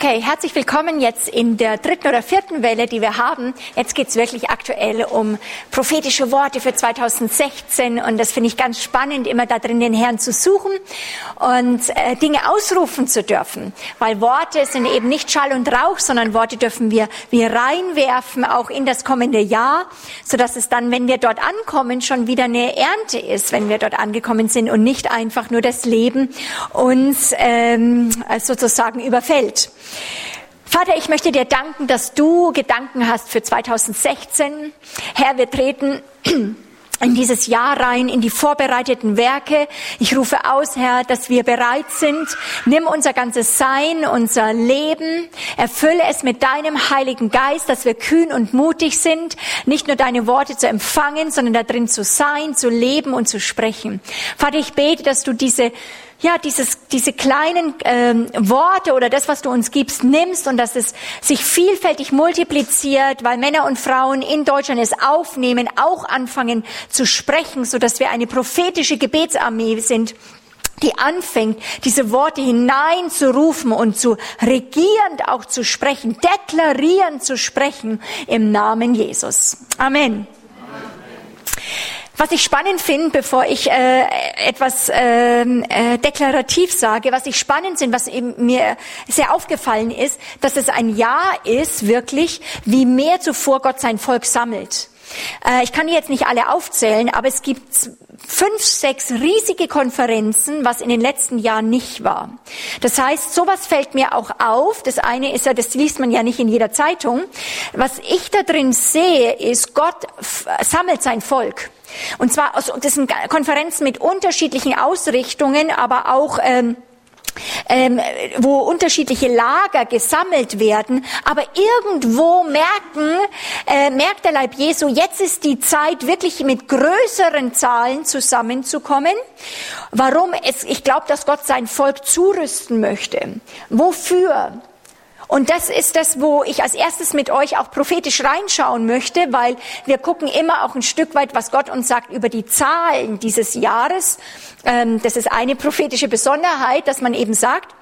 Okay, herzlich willkommen jetzt in der dritten oder vierten Welle, die wir haben. Jetzt geht's wirklich aktuell um prophetische Worte für 2016 und das finde ich ganz spannend, immer da drin den Herrn zu suchen und äh, Dinge ausrufen zu dürfen, weil Worte sind eben nicht Schall und Rauch, sondern Worte dürfen wir wir reinwerfen auch in das kommende Jahr, so dass es dann, wenn wir dort ankommen, schon wieder eine Ernte ist, wenn wir dort angekommen sind und nicht einfach nur das Leben uns ähm, sozusagen überfällt. Vater, ich möchte dir danken, dass du Gedanken hast für 2016. Herr, wir treten in dieses Jahr rein, in die vorbereiteten Werke. Ich rufe aus, Herr, dass wir bereit sind. Nimm unser ganzes Sein, unser Leben, erfülle es mit deinem Heiligen Geist, dass wir kühn und mutig sind, nicht nur deine Worte zu empfangen, sondern da drin zu sein, zu leben und zu sprechen. Vater, ich bete, dass du diese ja, dieses, diese kleinen ähm, Worte oder das, was du uns gibst, nimmst und dass es sich vielfältig multipliziert, weil Männer und Frauen in Deutschland es aufnehmen, auch anfangen zu sprechen, so dass wir eine prophetische Gebetsarmee sind die anfängt, diese Worte hineinzurufen und zu regierend auch zu sprechen, deklarierend zu sprechen im Namen Jesus. Amen. Was ich spannend finde, bevor ich äh, etwas äh, äh, deklarativ sage, was ich spannend finde, was eben mir sehr aufgefallen ist, dass es ein Jahr ist, wirklich, wie mehr zuvor Gott sein Volk sammelt. Äh, ich kann die jetzt nicht alle aufzählen, aber es gibt fünf, sechs riesige Konferenzen, was in den letzten Jahren nicht war. Das heißt, sowas fällt mir auch auf. Das eine ist ja, das liest man ja nicht in jeder Zeitung. Was ich da drin sehe, ist, Gott sammelt sein Volk. Und zwar aus, das sind Konferenzen mit unterschiedlichen Ausrichtungen, aber auch ähm, ähm, wo unterschiedliche Lager gesammelt werden, aber irgendwo merken, äh, merkt der Leib Jesu, jetzt ist die Zeit, wirklich mit größeren Zahlen zusammenzukommen. Warum? Es, ich glaube, dass Gott sein Volk zurüsten möchte. Wofür? Und das ist das, wo ich als erstes mit euch auch prophetisch reinschauen möchte, weil wir gucken immer auch ein Stück weit, was Gott uns sagt über die Zahlen dieses Jahres. Ähm, das ist eine prophetische Besonderheit, dass man eben sagt,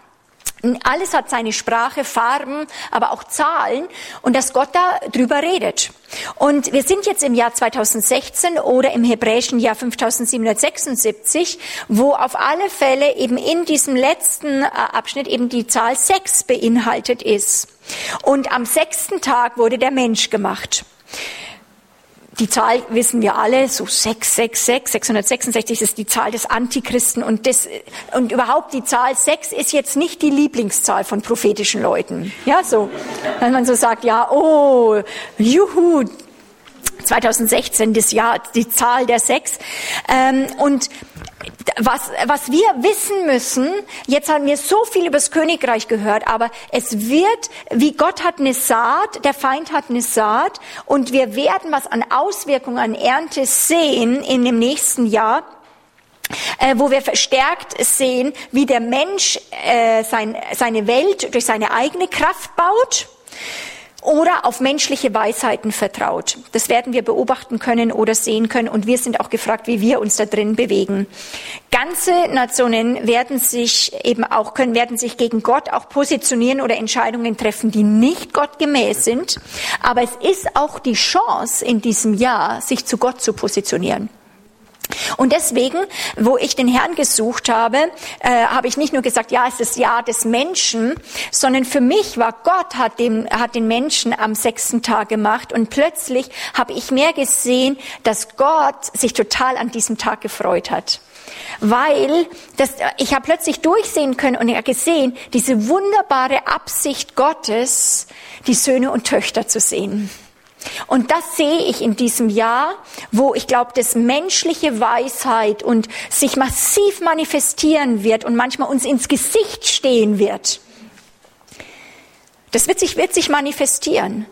alles hat seine Sprache, Farben, aber auch Zahlen und dass Gott da drüber redet. Und wir sind jetzt im Jahr 2016 oder im hebräischen Jahr 5776, wo auf alle Fälle eben in diesem letzten äh, Abschnitt eben die Zahl 6 beinhaltet ist. Und am sechsten Tag wurde der Mensch gemacht. Die Zahl wissen wir alle, so 666, 666 ist die Zahl des Antichristen und das, und überhaupt die Zahl 6 ist jetzt nicht die Lieblingszahl von prophetischen Leuten. Ja, so. Wenn man so sagt, ja, oh, juhu, 2016 das Jahr, die Zahl der Sechs. Ähm, und was, was wir wissen müssen, jetzt haben wir so viel über das Königreich gehört, aber es wird, wie Gott hat eine Saat, der Feind hat eine Saat und wir werden was an Auswirkungen, an Ernte sehen in dem nächsten Jahr. Äh, wo wir verstärkt sehen, wie der Mensch äh, sein, seine Welt durch seine eigene Kraft baut oder auf menschliche Weisheiten vertraut. Das werden wir beobachten können oder sehen können und wir sind auch gefragt, wie wir uns da drin bewegen. Ganze Nationen werden sich eben auch können, werden sich gegen Gott auch positionieren oder Entscheidungen treffen, die nicht gottgemäß sind. Aber es ist auch die Chance in diesem Jahr, sich zu Gott zu positionieren. Und deswegen, wo ich den Herrn gesucht habe, äh, habe ich nicht nur gesagt, ja, es ist das Jahr des Menschen, sondern für mich war Gott hat, dem, hat den Menschen am sechsten Tag gemacht und plötzlich habe ich mehr gesehen, dass Gott sich total an diesem Tag gefreut hat. Weil das, ich habe plötzlich durchsehen können und gesehen, diese wunderbare Absicht Gottes, die Söhne und Töchter zu sehen. Und das sehe ich in diesem Jahr, wo ich glaube, dass menschliche Weisheit und sich massiv manifestieren wird und manchmal uns ins Gesicht stehen wird. Das wird sich, wird sich manifestieren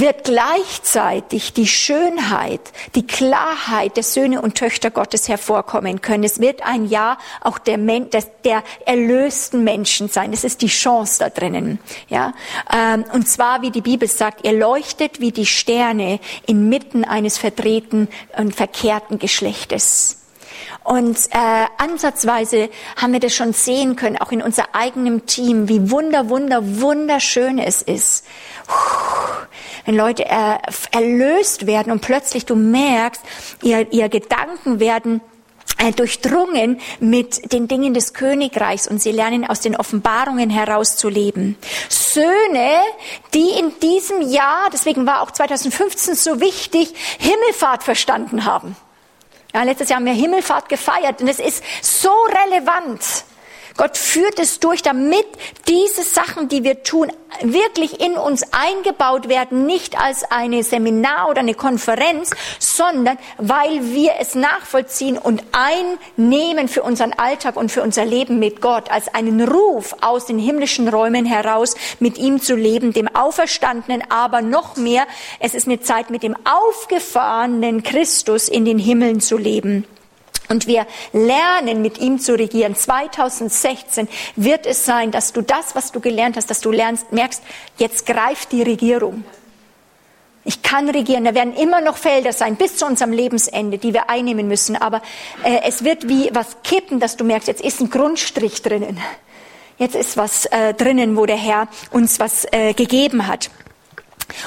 wird gleichzeitig die Schönheit, die Klarheit der Söhne und Töchter Gottes hervorkommen können. Es wird ein Jahr auch der, der erlösten Menschen sein. Es ist die Chance da drinnen. Ja? Ähm, und zwar, wie die Bibel sagt, ihr leuchtet wie die Sterne inmitten eines verdrehten und verkehrten Geschlechtes. Und äh, ansatzweise haben wir das schon sehen können, auch in unser eigenem Team, wie wunder, wunder, wunderschön es ist. Wenn Leute er, erlöst werden und plötzlich du merkst, ihr, ihr Gedanken werden äh, durchdrungen mit den Dingen des Königreichs und sie lernen aus den Offenbarungen heraus zu leben. Söhne, die in diesem Jahr, deswegen war auch 2015 so wichtig, Himmelfahrt verstanden haben. Ja, letztes Jahr haben wir Himmelfahrt gefeiert und es ist so relevant. Gott führt es durch, damit diese Sachen, die wir tun, wirklich in uns eingebaut werden, nicht als eine Seminar oder eine Konferenz, sondern weil wir es nachvollziehen und einnehmen für unseren Alltag und für unser Leben mit Gott, als einen Ruf aus den himmlischen Räumen heraus, mit ihm zu leben, dem Auferstandenen, aber noch mehr, es ist eine Zeit mit dem aufgefahrenen Christus in den Himmeln zu leben. Und wir lernen, mit ihm zu regieren. 2016 wird es sein, dass du das, was du gelernt hast, dass du lernst, merkst, jetzt greift die Regierung. Ich kann regieren. Da werden immer noch Felder sein bis zu unserem Lebensende, die wir einnehmen müssen. Aber äh, es wird wie was kippen, dass du merkst, jetzt ist ein Grundstrich drinnen. Jetzt ist was äh, drinnen, wo der Herr uns was äh, gegeben hat.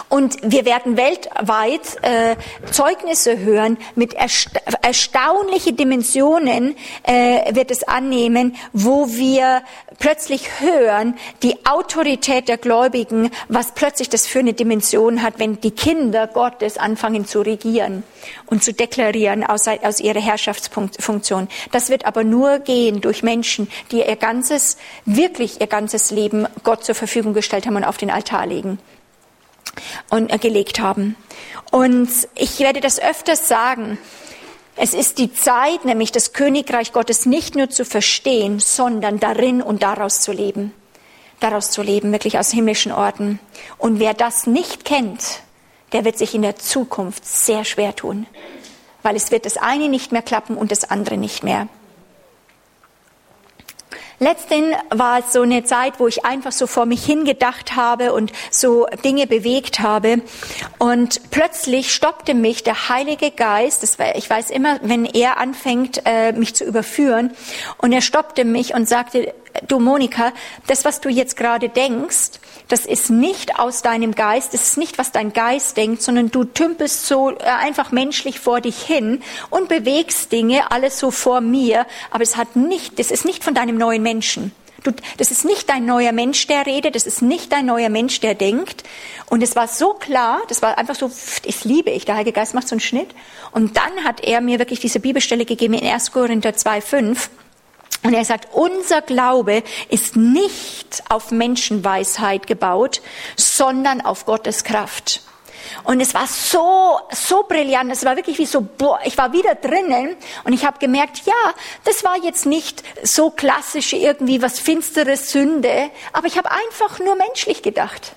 Und wir werden weltweit äh, Zeugnisse hören mit ersta erstaunliche Dimensionen äh, wird es annehmen, wo wir plötzlich hören die Autorität der Gläubigen, was plötzlich das für eine Dimension hat, wenn die Kinder Gottes anfangen zu regieren und zu deklarieren aus, aus ihrer Herrschaftsfunktion. Das wird aber nur gehen durch Menschen, die ihr ganzes, wirklich ihr ganzes Leben Gott zur Verfügung gestellt haben und auf den Altar legen und äh, gelegt haben. Und ich werde das öfters sagen. Es ist die Zeit, nämlich das Königreich Gottes nicht nur zu verstehen, sondern darin und daraus zu leben. Daraus zu leben, wirklich aus himmlischen Orten. Und wer das nicht kennt, der wird sich in der Zukunft sehr schwer tun. Weil es wird das eine nicht mehr klappen und das andere nicht mehr. Letztendlich war es so eine Zeit, wo ich einfach so vor mich hingedacht habe und so Dinge bewegt habe. Und plötzlich stoppte mich der Heilige Geist, war, ich weiß immer, wenn er anfängt, äh, mich zu überführen, und er stoppte mich und sagte, du Monika, das, was du jetzt gerade denkst, das ist nicht aus deinem Geist, das ist nicht, was dein Geist denkt, sondern du tümpelst so äh, einfach menschlich vor dich hin und bewegst Dinge, alles so vor mir, aber es hat nicht, das ist nicht von deinem neuen Menschen. Du, das ist nicht dein neuer Mensch, der redet, das ist nicht dein neuer Mensch, der denkt. Und es war so klar, das war einfach so, ich liebe ich, der Heilige Geist macht so einen Schnitt. Und dann hat er mir wirklich diese Bibelstelle gegeben in 1. Korinther 2,5. Und er sagt, unser Glaube ist nicht auf Menschenweisheit gebaut, sondern auf Gottes Kraft. Und es war so, so brillant. Es war wirklich wie so, boah, ich war wieder drinnen und ich habe gemerkt, ja, das war jetzt nicht so klassisch irgendwie was finsteres Sünde, aber ich habe einfach nur menschlich gedacht.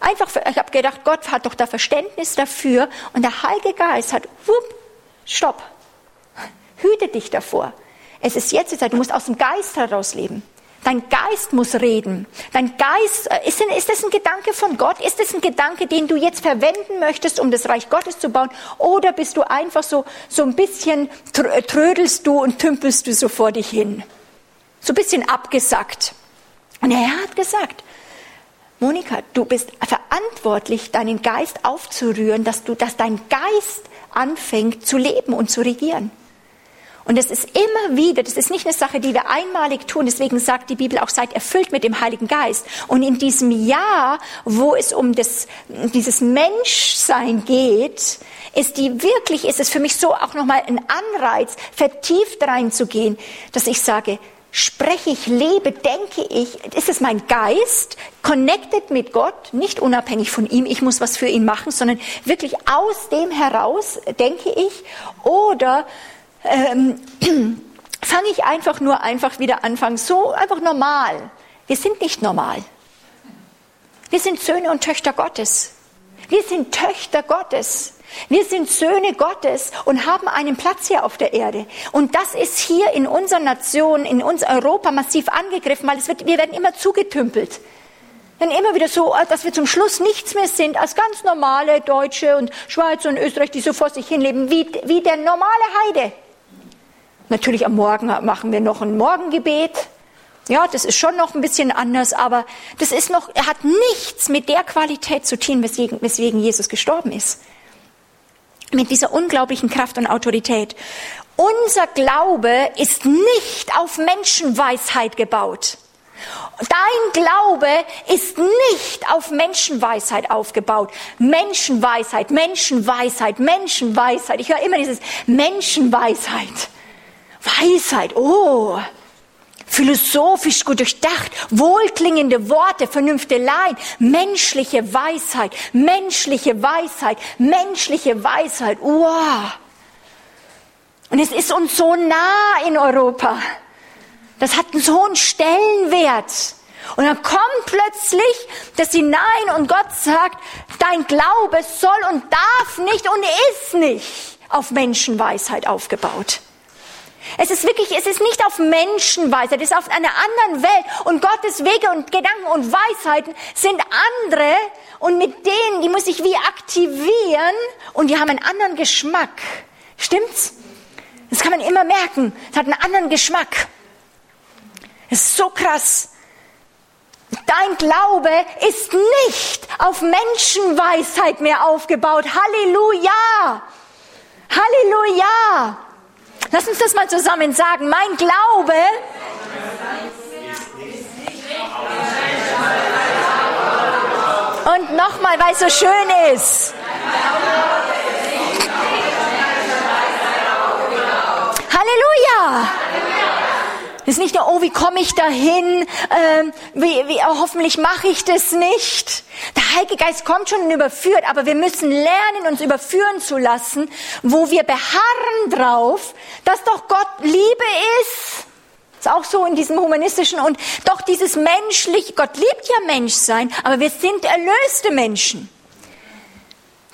Einfach, ich habe gedacht, Gott hat doch da Verständnis dafür und der Heilige Geist hat, wupp, stopp, hüte dich davor. Es ist jetzt die Zeit, du musst aus dem Geist heraus leben. Dein Geist muss reden. Dein Geist, äh, ist, ist das ein Gedanke von Gott? Ist das ein Gedanke, den du jetzt verwenden möchtest, um das Reich Gottes zu bauen? Oder bist du einfach so, so ein bisschen äh, trödelst du und tümpelst du so vor dich hin? So ein bisschen abgesackt. Und er hat gesagt, Monika, du bist verantwortlich, deinen Geist aufzurühren, dass du, dass dein Geist anfängt zu leben und zu regieren. Und es ist immer wieder, das ist nicht eine Sache, die wir einmalig tun. Deswegen sagt die Bibel auch, seid erfüllt mit dem Heiligen Geist. Und in diesem Jahr, wo es um das, dieses Menschsein geht, ist die wirklich, ist es für mich so auch nochmal ein Anreiz, vertieft reinzugehen, dass ich sage, spreche ich, lebe, denke ich, ist es mein Geist, connected mit Gott, nicht unabhängig von ihm, ich muss was für ihn machen, sondern wirklich aus dem heraus denke ich, oder ähm, fange ich einfach nur einfach wieder anfangen, so einfach normal. Wir sind nicht normal. Wir sind Söhne und Töchter Gottes. Wir sind Töchter Gottes. Wir sind Söhne Gottes und haben einen Platz hier auf der Erde. Und das ist hier in unserer Nation, in uns Europa massiv angegriffen, weil wird, wir werden immer zugetümpelt. Dann immer wieder so, dass wir zum Schluss nichts mehr sind als ganz normale Deutsche und Schweizer und Österreich, die so vor sich hinleben, wie, wie der normale Heide. Natürlich am Morgen machen wir noch ein Morgengebet. Ja, das ist schon noch ein bisschen anders, aber das ist noch, er hat nichts mit der Qualität zu tun, weswegen, weswegen Jesus gestorben ist. Mit dieser unglaublichen Kraft und Autorität. Unser Glaube ist nicht auf Menschenweisheit gebaut. Dein Glaube ist nicht auf Menschenweisheit aufgebaut. Menschenweisheit, Menschenweisheit, Menschenweisheit. Ich höre immer dieses Menschenweisheit. Weisheit, oh, philosophisch gut durchdacht, wohlklingende Worte, Vernünfteleien, menschliche Weisheit, menschliche Weisheit, menschliche Weisheit, wow. Und es ist uns so nah in Europa. Das hat einen so hohen Stellenwert. Und dann kommt plötzlich das hinein und Gott sagt, dein Glaube soll und darf nicht und ist nicht auf Menschenweisheit aufgebaut. Es ist wirklich, es ist nicht auf Menschenweisheit, es ist auf einer anderen Welt. Und Gottes Wege und Gedanken und Weisheiten sind andere. Und mit denen, die muss ich wie aktivieren. Und die haben einen anderen Geschmack. Stimmt's? Das kann man immer merken. Es hat einen anderen Geschmack. Es ist so krass. Dein Glaube ist nicht auf Menschenweisheit mehr aufgebaut. Halleluja! Halleluja! Lass uns das mal zusammen sagen. Mein Glaube und nochmal, weil es so schön ist. Halleluja! Es ist nicht nur, oh, wie komme ich dahin? Ähm, wie, wie, oh, hoffentlich mache ich das nicht. Der Heilige Geist kommt schon und überführt, aber wir müssen lernen, uns überführen zu lassen, wo wir beharren drauf, dass doch Gott Liebe ist. Ist auch so in diesem humanistischen und doch dieses menschliche, Gott liebt ja Menschsein, aber wir sind erlöste Menschen.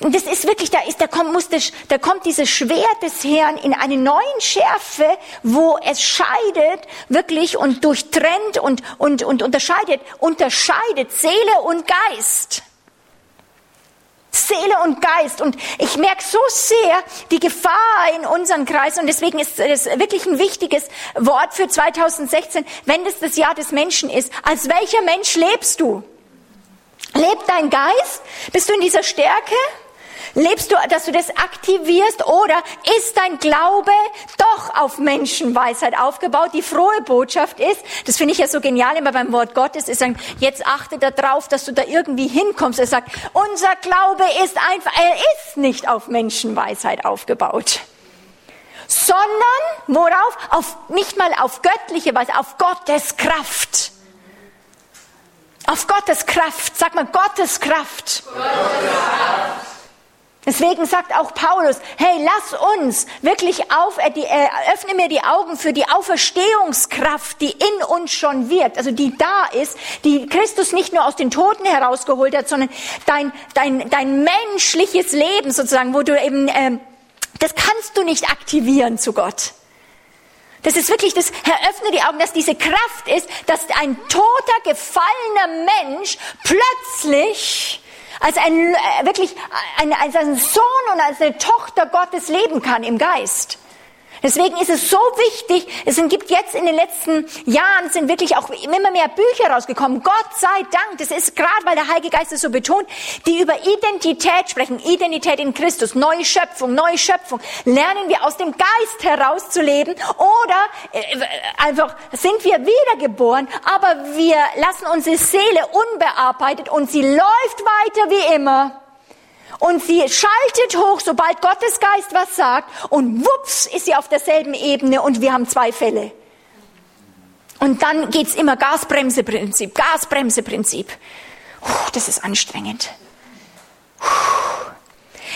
Und das ist wirklich, da, ist, da, kommt, muss das, da kommt dieses Schwert des Herrn in eine neuen Schärfe, wo es scheidet wirklich und durchtrennt und, und, und unterscheidet, unterscheidet Seele und Geist. Seele und Geist. Und ich merke so sehr die Gefahr in unseren Kreisen. Und deswegen ist es wirklich ein wichtiges Wort für 2016, wenn es das Jahr des Menschen ist. Als welcher Mensch lebst du? Lebt dein Geist? Bist du in dieser Stärke? Lebst du, dass du das aktivierst oder ist dein Glaube doch auf Menschenweisheit aufgebaut? Die frohe Botschaft ist, das finde ich ja so genial immer beim Wort Gottes, ist sagen, jetzt achte darauf, dass du da irgendwie hinkommst. Er sagt, unser Glaube ist einfach, er ist nicht auf Menschenweisheit aufgebaut sondern worauf? Auf, nicht mal auf göttliche Weise, auf Gottes Kraft. Auf Gottes Kraft. Sag mal, Gottes Kraft. Gottes Kraft. Deswegen sagt auch Paulus, hey, lass uns wirklich auf, äh, äh, öffne mir die Augen für die Auferstehungskraft, die in uns schon wirkt, also die da ist, die Christus nicht nur aus den Toten herausgeholt hat, sondern dein, dein, dein menschliches Leben sozusagen, wo du eben, äh, das kannst du nicht aktivieren zu Gott. Das ist wirklich das, Herr, öffne die Augen, dass diese Kraft ist, dass ein toter, gefallener Mensch plötzlich als ein, äh, wirklich ein, als ein Sohn und als eine Tochter Gottes leben kann im Geist. Deswegen ist es so wichtig, es gibt jetzt in den letzten Jahren sind wirklich auch immer mehr Bücher rausgekommen. Gott sei Dank, das ist gerade, weil der Heilige Geist es so betont, die über Identität sprechen. Identität in Christus, neue Schöpfung, neue Schöpfung. Lernen wir aus dem Geist herauszuleben oder äh, einfach sind wir wiedergeboren, aber wir lassen unsere Seele unbearbeitet und sie läuft weiter wie immer. Und sie schaltet hoch, sobald Gottes Geist was sagt, und wups ist sie auf derselben Ebene und wir haben zwei Fälle. Und dann geht's immer Gasbremseprinzip, Gasbremseprinzip. Das ist anstrengend.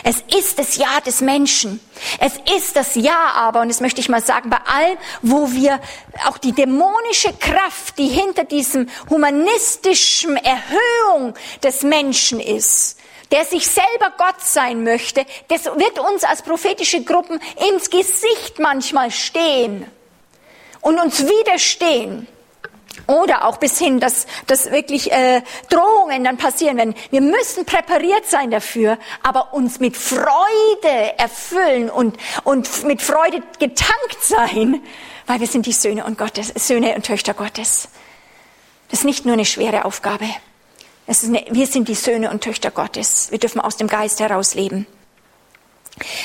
Es ist das Ja des Menschen. Es ist das Ja aber, und das möchte ich mal sagen, bei allem, wo wir auch die dämonische Kraft, die hinter diesem humanistischen Erhöhung des Menschen ist, der sich selber Gott sein möchte, das wird uns als prophetische Gruppen ins Gesicht manchmal stehen und uns widerstehen. Oder auch bis hin, dass, dass wirklich äh, Drohungen dann passieren werden. Wir müssen präpariert sein dafür, aber uns mit Freude erfüllen und, und mit Freude getankt sein, weil wir sind die Söhne und Gottes, Söhne und Töchter Gottes. Das ist nicht nur eine schwere Aufgabe. Eine, wir sind die Söhne und Töchter Gottes. Wir dürfen aus dem Geist heraus leben.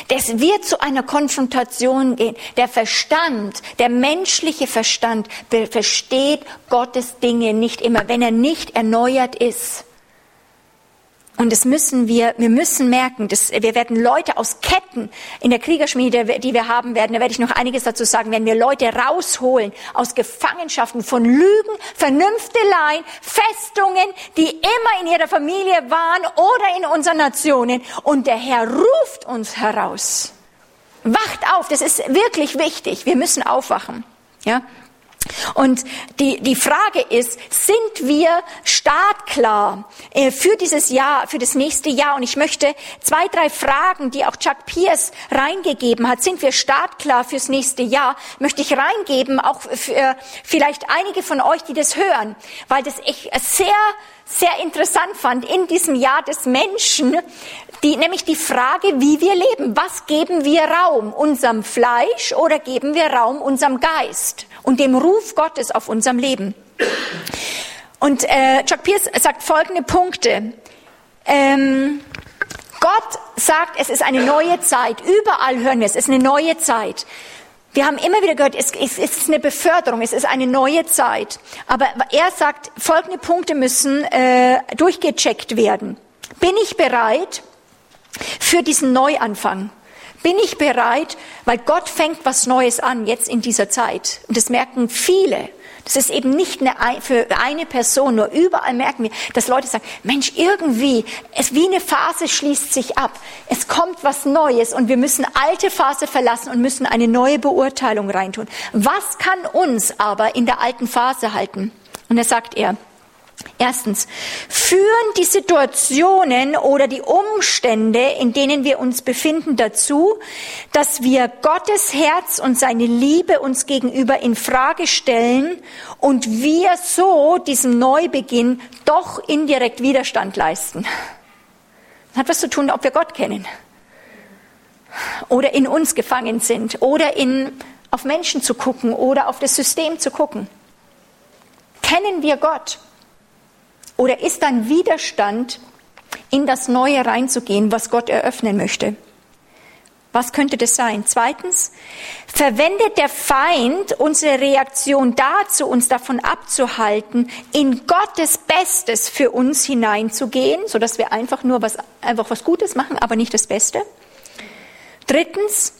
Das wird zu einer Konfrontation gehen. Der Verstand, der menschliche Verstand versteht Gottes Dinge nicht immer, wenn er nicht erneuert ist. Und das müssen wir, wir müssen merken, dass wir werden Leute aus Ketten in der Kriegerschmiede, die wir haben werden, da werde ich noch einiges dazu sagen, werden wir Leute rausholen aus Gefangenschaften von Lügen, Vernünfteleien, Festungen, die immer in ihrer Familie waren oder in unseren Nationen. Und der Herr ruft uns heraus. Wacht auf, das ist wirklich wichtig. Wir müssen aufwachen. Ja? Und die, die Frage ist, sind wir startklar äh, für dieses Jahr, für das nächste Jahr? Und ich möchte zwei, drei Fragen, die auch Chuck Pierce reingegeben hat, sind wir startklar fürs nächste Jahr, möchte ich reingeben, auch für vielleicht einige von euch, die das hören, weil das ich sehr, sehr interessant fand in diesem Jahr des Menschen, die, nämlich die Frage, wie wir leben. Was geben wir Raum? Unserem Fleisch oder geben wir Raum unserem Geist? Und dem Ruf Gottes auf unserem Leben. Und äh, Chuck Pierce sagt folgende Punkte. Ähm, Gott sagt, es ist eine neue Zeit. Überall hören wir es, es ist eine neue Zeit. Wir haben immer wieder gehört, es, es, ist eine Beförderung, es ist eine neue Zeit. Aber er sagt, folgende Punkte müssen äh, durchgecheckt werden. Bin ich bereit für diesen Neuanfang? Bin ich bereit, weil Gott fängt was Neues an jetzt in dieser Zeit. Und das merken viele. Das ist eben nicht eine, für eine Person, nur überall merken wir, dass Leute sagen, Mensch, irgendwie, es wie eine Phase schließt sich ab. Es kommt was Neues und wir müssen alte Phase verlassen und müssen eine neue Beurteilung reintun. Was kann uns aber in der alten Phase halten? Und da sagt er, Erstens, führen die Situationen oder die Umstände, in denen wir uns befinden, dazu, dass wir Gottes Herz und seine Liebe uns gegenüber in Frage stellen und wir so diesem Neubeginn doch indirekt Widerstand leisten. Das hat was zu tun, ob wir Gott kennen oder in uns gefangen sind oder in, auf Menschen zu gucken oder auf das System zu gucken. Kennen wir Gott? Oder ist ein Widerstand, in das Neue reinzugehen, was Gott eröffnen möchte? Was könnte das sein? Zweitens, verwendet der Feind unsere Reaktion dazu, uns davon abzuhalten, in Gottes Bestes für uns hineinzugehen, sodass wir einfach nur was, einfach was Gutes machen, aber nicht das Beste? Drittens,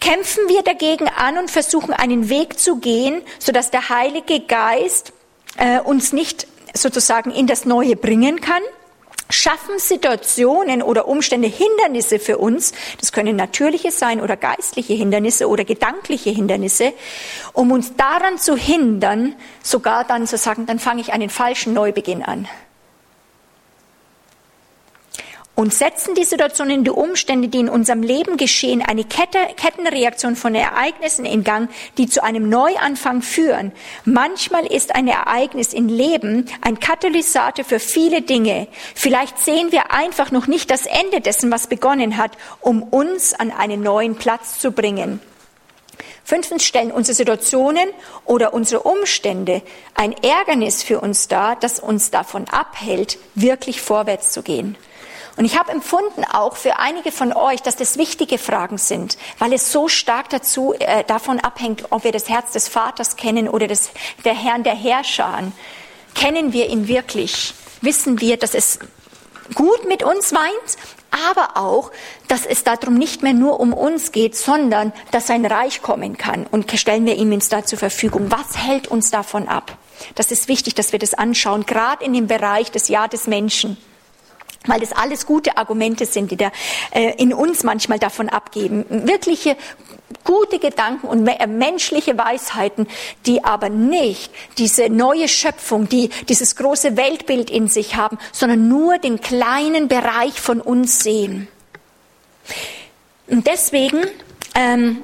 kämpfen wir dagegen an und versuchen einen Weg zu gehen, sodass der Heilige Geist äh, uns nicht sozusagen in das Neue bringen kann, schaffen Situationen oder Umstände Hindernisse für uns, das können natürliche sein oder geistliche Hindernisse oder gedankliche Hindernisse, um uns daran zu hindern, sogar dann zu sagen, dann fange ich einen falschen Neubeginn an und setzen die Situationen, die Umstände, die in unserem Leben geschehen, eine Kette, Kettenreaktion von Ereignissen in Gang, die zu einem Neuanfang führen. Manchmal ist ein Ereignis im Leben ein Katalysator für viele Dinge. Vielleicht sehen wir einfach noch nicht das Ende dessen, was begonnen hat, um uns an einen neuen Platz zu bringen. Fünftens stellen unsere Situationen oder unsere Umstände ein Ärgernis für uns dar, das uns davon abhält, wirklich vorwärts zu gehen. Und ich habe empfunden auch für einige von euch, dass das wichtige Fragen sind, weil es so stark dazu, äh, davon abhängt, ob wir das Herz des Vaters kennen oder das, der Herrn der Herrscher. Kennen wir ihn wirklich? Wissen wir, dass es gut mit uns meint, aber auch, dass es darum nicht mehr nur um uns geht, sondern dass sein Reich kommen kann. Und stellen wir ihm uns da zur Verfügung. Was hält uns davon ab? Das ist wichtig, dass wir das anschauen, gerade in dem Bereich des Jahr des Menschen weil das alles gute Argumente sind, die da äh, in uns manchmal davon abgeben. Wirkliche gute Gedanken und äh, menschliche Weisheiten, die aber nicht diese neue Schöpfung, die dieses große Weltbild in sich haben, sondern nur den kleinen Bereich von uns sehen. Und deswegen ähm,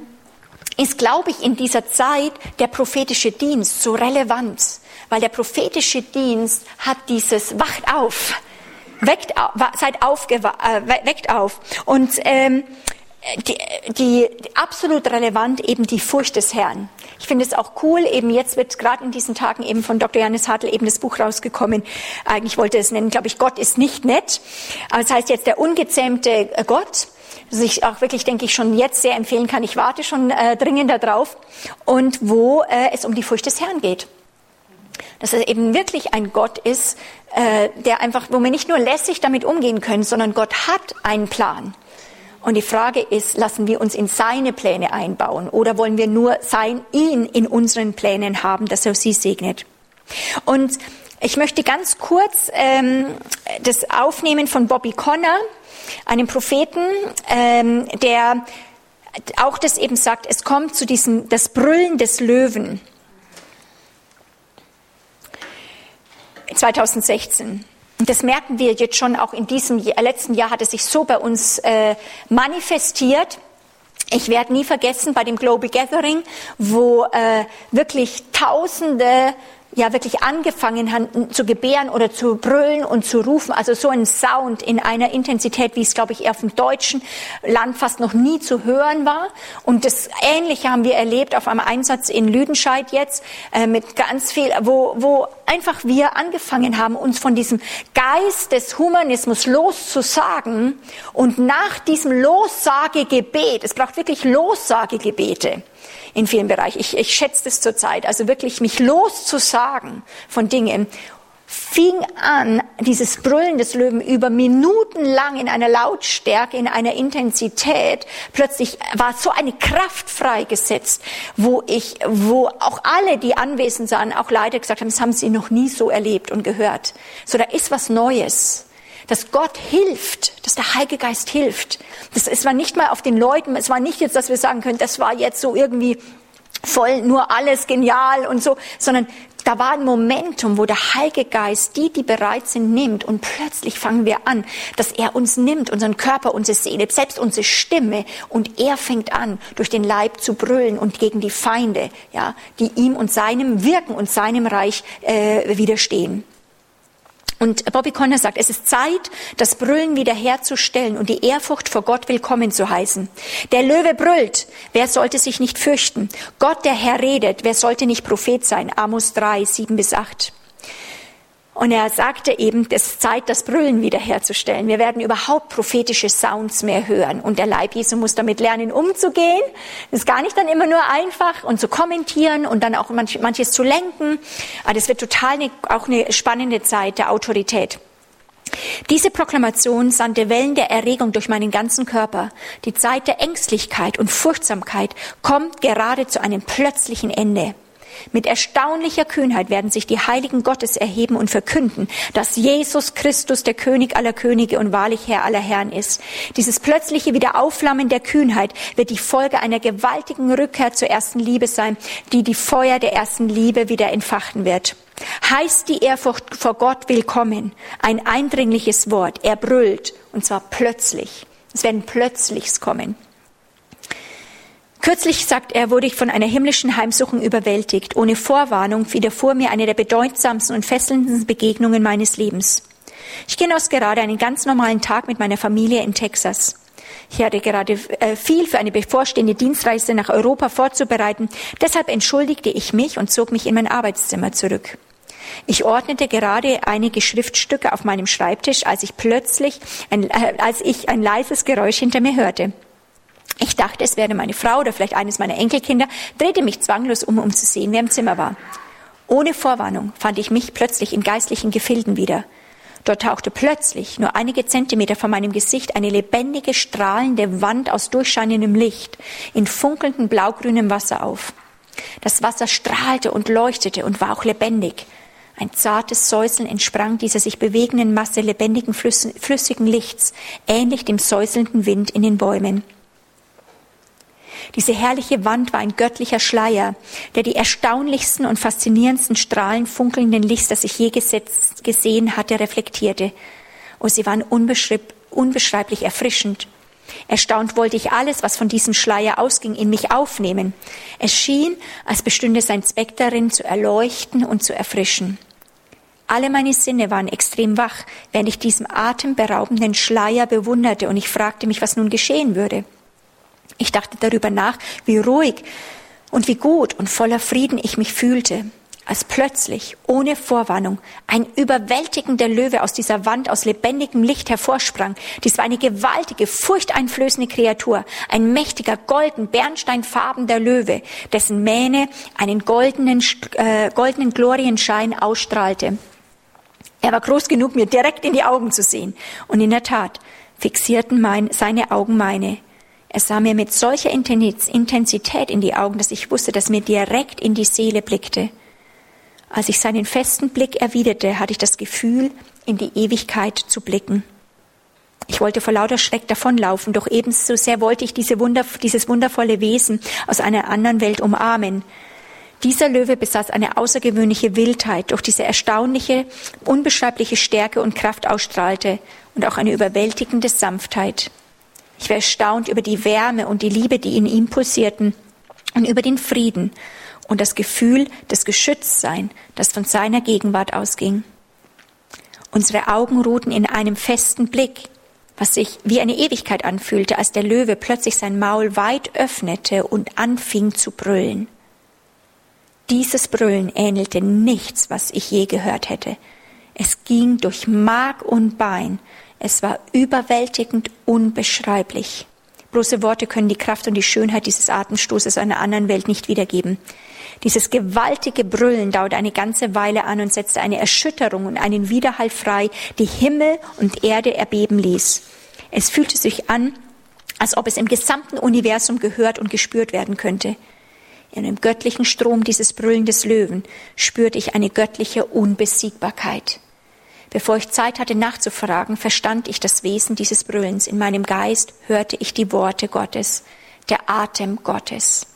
ist, glaube ich, in dieser Zeit der prophetische Dienst so relevant weil der prophetische Dienst hat dieses Wacht auf, weckt, seid aufgewa äh, weckt auf. Und ähm, die, die absolut relevant eben die Furcht des Herrn. Ich finde es auch cool, eben jetzt wird gerade in diesen Tagen eben von Dr. Janis Hartl eben das Buch rausgekommen. Eigentlich wollte es nennen, glaube ich, Gott ist nicht nett. Aber es heißt jetzt der ungezähmte Gott das ich auch wirklich, denke ich, schon jetzt sehr empfehlen kann. Ich warte schon äh, dringend darauf. Und wo äh, es um die Furcht des Herrn geht. Dass es eben wirklich ein Gott ist, äh, der einfach, wo wir nicht nur lässig damit umgehen können, sondern Gott hat einen Plan. Und die Frage ist, lassen wir uns in seine Pläne einbauen oder wollen wir nur sein, ihn in unseren Plänen haben, dass er sie segnet? Und ich möchte ganz kurz ähm, das aufnehmen von Bobby Connor einem Propheten, ähm, der auch das eben sagt, es kommt zu diesem, das Brüllen des Löwen. 2016. Und das merken wir jetzt schon auch in diesem letzten Jahr hat es sich so bei uns äh, manifestiert. Ich werde nie vergessen bei dem Global Gathering, wo äh, wirklich Tausende ja wirklich angefangen haben zu gebären oder zu brüllen und zu rufen. Also so ein Sound in einer Intensität, wie es, glaube ich, eher vom deutschen Land fast noch nie zu hören war. Und das Ähnliche haben wir erlebt auf einem Einsatz in Lüdenscheid jetzt äh, mit ganz viel, wo, wo einfach wir angefangen haben, uns von diesem Geist des Humanismus loszusagen und nach diesem Lossagegebet, es braucht wirklich Lossagegebete, in vielen Bereichen. Ich, ich schätze das zurzeit. Also wirklich mich loszusagen von Dingen fing an, dieses Brüllen des Löwen über Minuten lang in einer Lautstärke, in einer Intensität, plötzlich war so eine Kraft freigesetzt, wo ich, wo auch alle, die anwesend waren, auch leider gesagt haben, das haben sie noch nie so erlebt und gehört. So, da ist was Neues dass Gott hilft, dass der Heilige Geist hilft. Das, es war nicht mal auf den Leuten, es war nicht jetzt, dass wir sagen können, das war jetzt so irgendwie voll nur alles genial und so, sondern da war ein Momentum, wo der Heilige Geist die, die bereit sind, nimmt und plötzlich fangen wir an, dass er uns nimmt, unseren Körper, unsere Seele, selbst unsere Stimme und er fängt an, durch den Leib zu brüllen und gegen die Feinde, ja, die ihm und seinem Wirken und seinem Reich äh, widerstehen. Und Bobby Conner sagt, es ist Zeit, das Brüllen wiederherzustellen und die Ehrfurcht vor Gott willkommen zu heißen. Der Löwe brüllt, wer sollte sich nicht fürchten? Gott, der Herr redet, wer sollte nicht Prophet sein? Amos 3, 7 bis 8. Und er sagte eben, es ist Zeit, das Brüllen wiederherzustellen. Wir werden überhaupt prophetische Sounds mehr hören. Und der Leib Jesu muss damit lernen, umzugehen. Das ist gar nicht dann immer nur einfach und zu kommentieren und dann auch manch, manches zu lenken. Aber das wird total eine, auch eine spannende Zeit der Autorität. Diese Proklamation sandte Wellen der Erregung durch meinen ganzen Körper. Die Zeit der Ängstlichkeit und Furchtsamkeit kommt gerade zu einem plötzlichen Ende. Mit erstaunlicher Kühnheit werden sich die Heiligen Gottes erheben und verkünden, dass Jesus Christus der König aller Könige und wahrlich Herr aller Herren ist. Dieses plötzliche Wiederaufflammen der Kühnheit wird die Folge einer gewaltigen Rückkehr zur ersten Liebe sein, die die Feuer der ersten Liebe wieder entfachen wird. Heißt die Ehrfurcht vor Gott willkommen. Ein eindringliches Wort. Er brüllt. Und zwar plötzlich. Es werden plötzlichs kommen. Kürzlich, sagt er, wurde ich von einer himmlischen Heimsuchung überwältigt. Ohne Vorwarnung widerfuhr mir eine der bedeutsamsten und fesselndsten Begegnungen meines Lebens. Ich genoss gerade einen ganz normalen Tag mit meiner Familie in Texas. Ich hatte gerade äh, viel für eine bevorstehende Dienstreise nach Europa vorzubereiten. Deshalb entschuldigte ich mich und zog mich in mein Arbeitszimmer zurück. Ich ordnete gerade einige Schriftstücke auf meinem Schreibtisch, als ich plötzlich, ein, äh, als ich ein leises Geräusch hinter mir hörte. Ich dachte, es wäre meine Frau oder vielleicht eines meiner Enkelkinder, drehte mich zwanglos um, um zu sehen, wer im Zimmer war. Ohne Vorwarnung fand ich mich plötzlich in geistlichen Gefilden wieder. Dort tauchte plötzlich, nur einige Zentimeter von meinem Gesicht, eine lebendige, strahlende Wand aus durchscheinendem Licht in funkelndem blaugrünem Wasser auf. Das Wasser strahlte und leuchtete und war auch lebendig. Ein zartes Säuseln entsprang dieser sich bewegenden Masse lebendigen, flüssigen Lichts, ähnlich dem säuselnden Wind in den Bäumen. Diese herrliche Wand war ein göttlicher Schleier, der die erstaunlichsten und faszinierendsten Strahlen funkelnden Lichts, das ich je gesetzt, gesehen hatte, reflektierte. Oh, sie waren unbeschreiblich erfrischend. Erstaunt wollte ich alles, was von diesem Schleier ausging, in mich aufnehmen. Es schien, als bestünde sein Zweck darin, zu erleuchten und zu erfrischen. Alle meine Sinne waren extrem wach, während ich diesen atemberaubenden Schleier bewunderte und ich fragte mich, was nun geschehen würde. Ich dachte darüber nach, wie ruhig und wie gut und voller Frieden ich mich fühlte als plötzlich, ohne Vorwarnung, ein überwältigender Löwe aus dieser Wand aus lebendigem Licht hervorsprang. Dies war eine gewaltige, furchteinflößende Kreatur, ein mächtiger, golden, bernsteinfarbener Löwe, dessen Mähne einen goldenen, äh, goldenen Glorienschein ausstrahlte. Er war groß genug, mir direkt in die Augen zu sehen. Und in der Tat fixierten mein, seine Augen meine. Er sah mir mit solcher Intensität in die Augen, dass ich wusste, dass mir direkt in die Seele blickte. Als ich seinen festen Blick erwiderte, hatte ich das Gefühl, in die Ewigkeit zu blicken. Ich wollte vor lauter Schreck davonlaufen, doch ebenso sehr wollte ich diese Wunder, dieses wundervolle Wesen aus einer anderen Welt umarmen. Dieser Löwe besaß eine außergewöhnliche Wildheit, durch diese erstaunliche, unbeschreibliche Stärke und Kraft ausstrahlte und auch eine überwältigende Sanftheit. Ich war erstaunt über die Wärme und die Liebe, die in ihm pulsierten und über den Frieden und das Gefühl des Geschütztsein, das von seiner Gegenwart ausging. Unsere Augen ruhten in einem festen Blick, was sich wie eine Ewigkeit anfühlte, als der Löwe plötzlich sein Maul weit öffnete und anfing zu brüllen. Dieses Brüllen ähnelte nichts, was ich je gehört hätte. Es ging durch Mark und Bein. Es war überwältigend unbeschreiblich. Bloße Worte können die Kraft und die Schönheit dieses Atemstoßes einer anderen Welt nicht wiedergeben. Dieses gewaltige Brüllen dauerte eine ganze Weile an und setzte eine Erschütterung und einen Widerhall frei, die Himmel und Erde erbeben ließ. Es fühlte sich an, als ob es im gesamten Universum gehört und gespürt werden könnte. In dem göttlichen Strom dieses Brüllen des Löwen spürte ich eine göttliche Unbesiegbarkeit. Bevor ich Zeit hatte nachzufragen, verstand ich das Wesen dieses Brüllens. In meinem Geist hörte ich die Worte Gottes, der Atem Gottes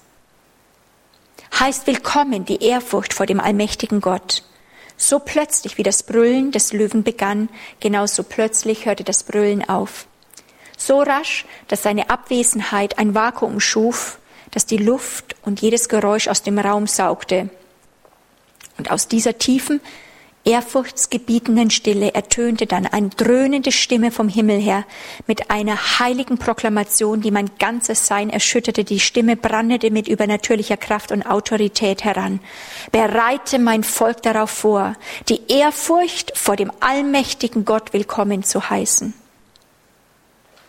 heißt willkommen die Ehrfurcht vor dem allmächtigen Gott. So plötzlich wie das Brüllen des Löwen begann, genauso plötzlich hörte das Brüllen auf. So rasch, dass seine Abwesenheit ein Vakuum schuf, das die Luft und jedes Geräusch aus dem Raum saugte. Und aus dieser tiefen, ehrfurchtsgebietenden Stille ertönte dann eine dröhnende Stimme vom Himmel her mit einer heiligen Proklamation, die mein ganzes Sein erschütterte. Die Stimme brandete mit übernatürlicher Kraft und Autorität heran. Bereite mein Volk darauf vor, die Ehrfurcht vor dem allmächtigen Gott willkommen zu heißen.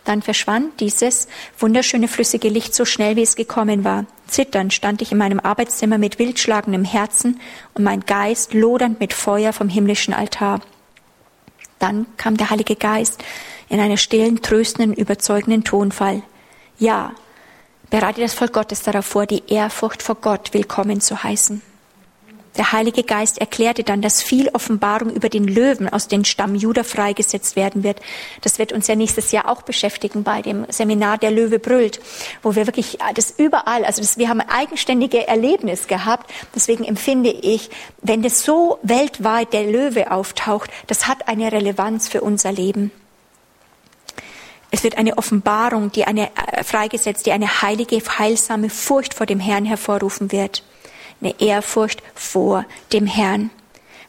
Dann verschwand dieses wunderschöne flüssige Licht so schnell, wie es gekommen war. Zitternd stand ich in meinem Arbeitszimmer mit wildschlagendem Herzen und mein Geist lodernd mit Feuer vom himmlischen Altar. Dann kam der Heilige Geist in einer stillen, tröstenden, überzeugenden Tonfall. Ja, bereite das Volk Gottes darauf vor, die Ehrfurcht vor Gott willkommen zu heißen. Der Heilige Geist erklärte dann, dass viel Offenbarung über den Löwen aus dem Stamm Juda freigesetzt werden wird. Das wird uns ja nächstes Jahr auch beschäftigen bei dem Seminar Der Löwe brüllt, wo wir wirklich das überall, also das, wir haben ein eigenständiges Erlebnis gehabt. Deswegen empfinde ich, wenn das so weltweit der Löwe auftaucht, das hat eine Relevanz für unser Leben. Es wird eine Offenbarung, die eine äh, freigesetzt, die eine heilige, heilsame Furcht vor dem Herrn hervorrufen wird eine Ehrfurcht vor dem Herrn.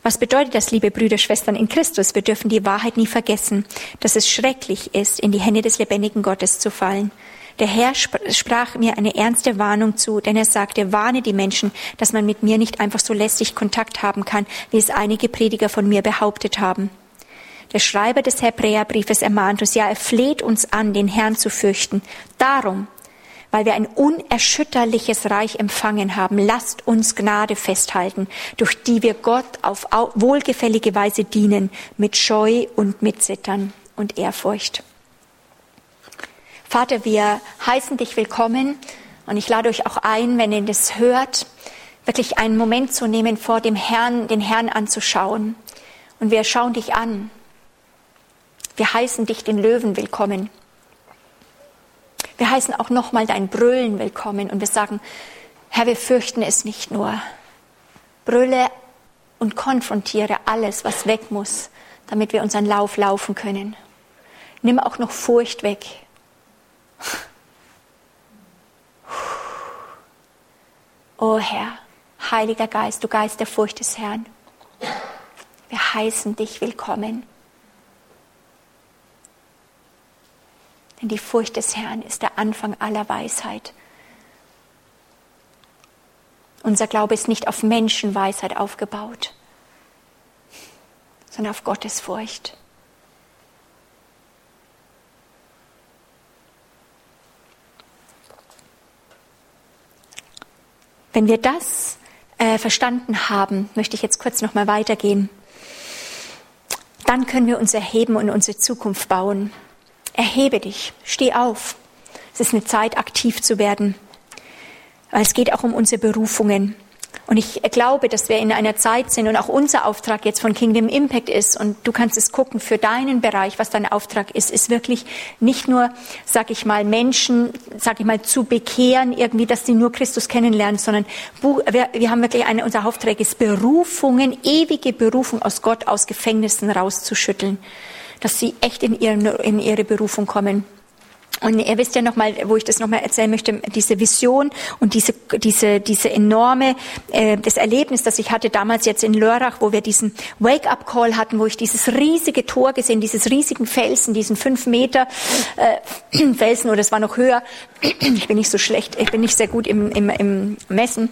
Was bedeutet das, liebe Brüder, Schwestern in Christus? Wir dürfen die Wahrheit nie vergessen, dass es schrecklich ist, in die Hände des lebendigen Gottes zu fallen. Der Herr sprach mir eine ernste Warnung zu, denn er sagte, warne die Menschen, dass man mit mir nicht einfach so lästig Kontakt haben kann, wie es einige Prediger von mir behauptet haben. Der Schreiber des Hebräerbriefes ermahnt uns, ja, er fleht uns an, den Herrn zu fürchten. Darum, weil wir ein unerschütterliches Reich empfangen haben. Lasst uns Gnade festhalten, durch die wir Gott auf wohlgefällige Weise dienen, mit Scheu und mit Zittern und Ehrfurcht. Vater, wir heißen dich willkommen und ich lade euch auch ein, wenn ihr das hört, wirklich einen Moment zu nehmen, vor dem Herrn, den Herrn anzuschauen. Und wir schauen dich an. Wir heißen dich den Löwen willkommen. Wir heißen auch nochmal dein Brüllen willkommen und wir sagen, Herr, wir fürchten es nicht nur. Brülle und konfrontiere alles, was weg muss, damit wir unseren Lauf laufen können. Nimm auch noch Furcht weg. O oh Herr, Heiliger Geist, du Geist der Furcht des Herrn, wir heißen dich willkommen. Denn die Furcht des Herrn ist der Anfang aller Weisheit. Unser Glaube ist nicht auf Menschenweisheit aufgebaut, sondern auf Gottes Furcht. Wenn wir das äh, verstanden haben, möchte ich jetzt kurz noch mal weitergehen. Dann können wir uns erheben und unsere Zukunft bauen. Erhebe dich, steh auf. Es ist eine Zeit, aktiv zu werden, weil es geht auch um unsere Berufungen. Und ich glaube, dass wir in einer Zeit sind und auch unser Auftrag jetzt von Kingdom Impact ist und du kannst es gucken für deinen Bereich, was dein Auftrag ist, ist wirklich nicht nur, sag ich mal, Menschen, sag ich mal, zu bekehren, irgendwie, dass sie nur Christus kennenlernen, sondern wir, wir haben wirklich eine, unser Auftrag ist Berufungen, ewige Berufung aus Gott, aus Gefängnissen rauszuschütteln, dass sie echt in, ihren, in ihre Berufung kommen. Und ihr wisst ja nochmal, wo ich das nochmal erzählen möchte, diese Vision und diese, diese, diese enorme, äh, das Erlebnis, das ich hatte damals jetzt in Lörrach, wo wir diesen Wake-up-Call hatten, wo ich dieses riesige Tor gesehen, dieses riesigen Felsen, diesen fünf Meter äh, Felsen, oder es war noch höher. Ich bin nicht so schlecht, ich bin nicht sehr gut im, im, im Messen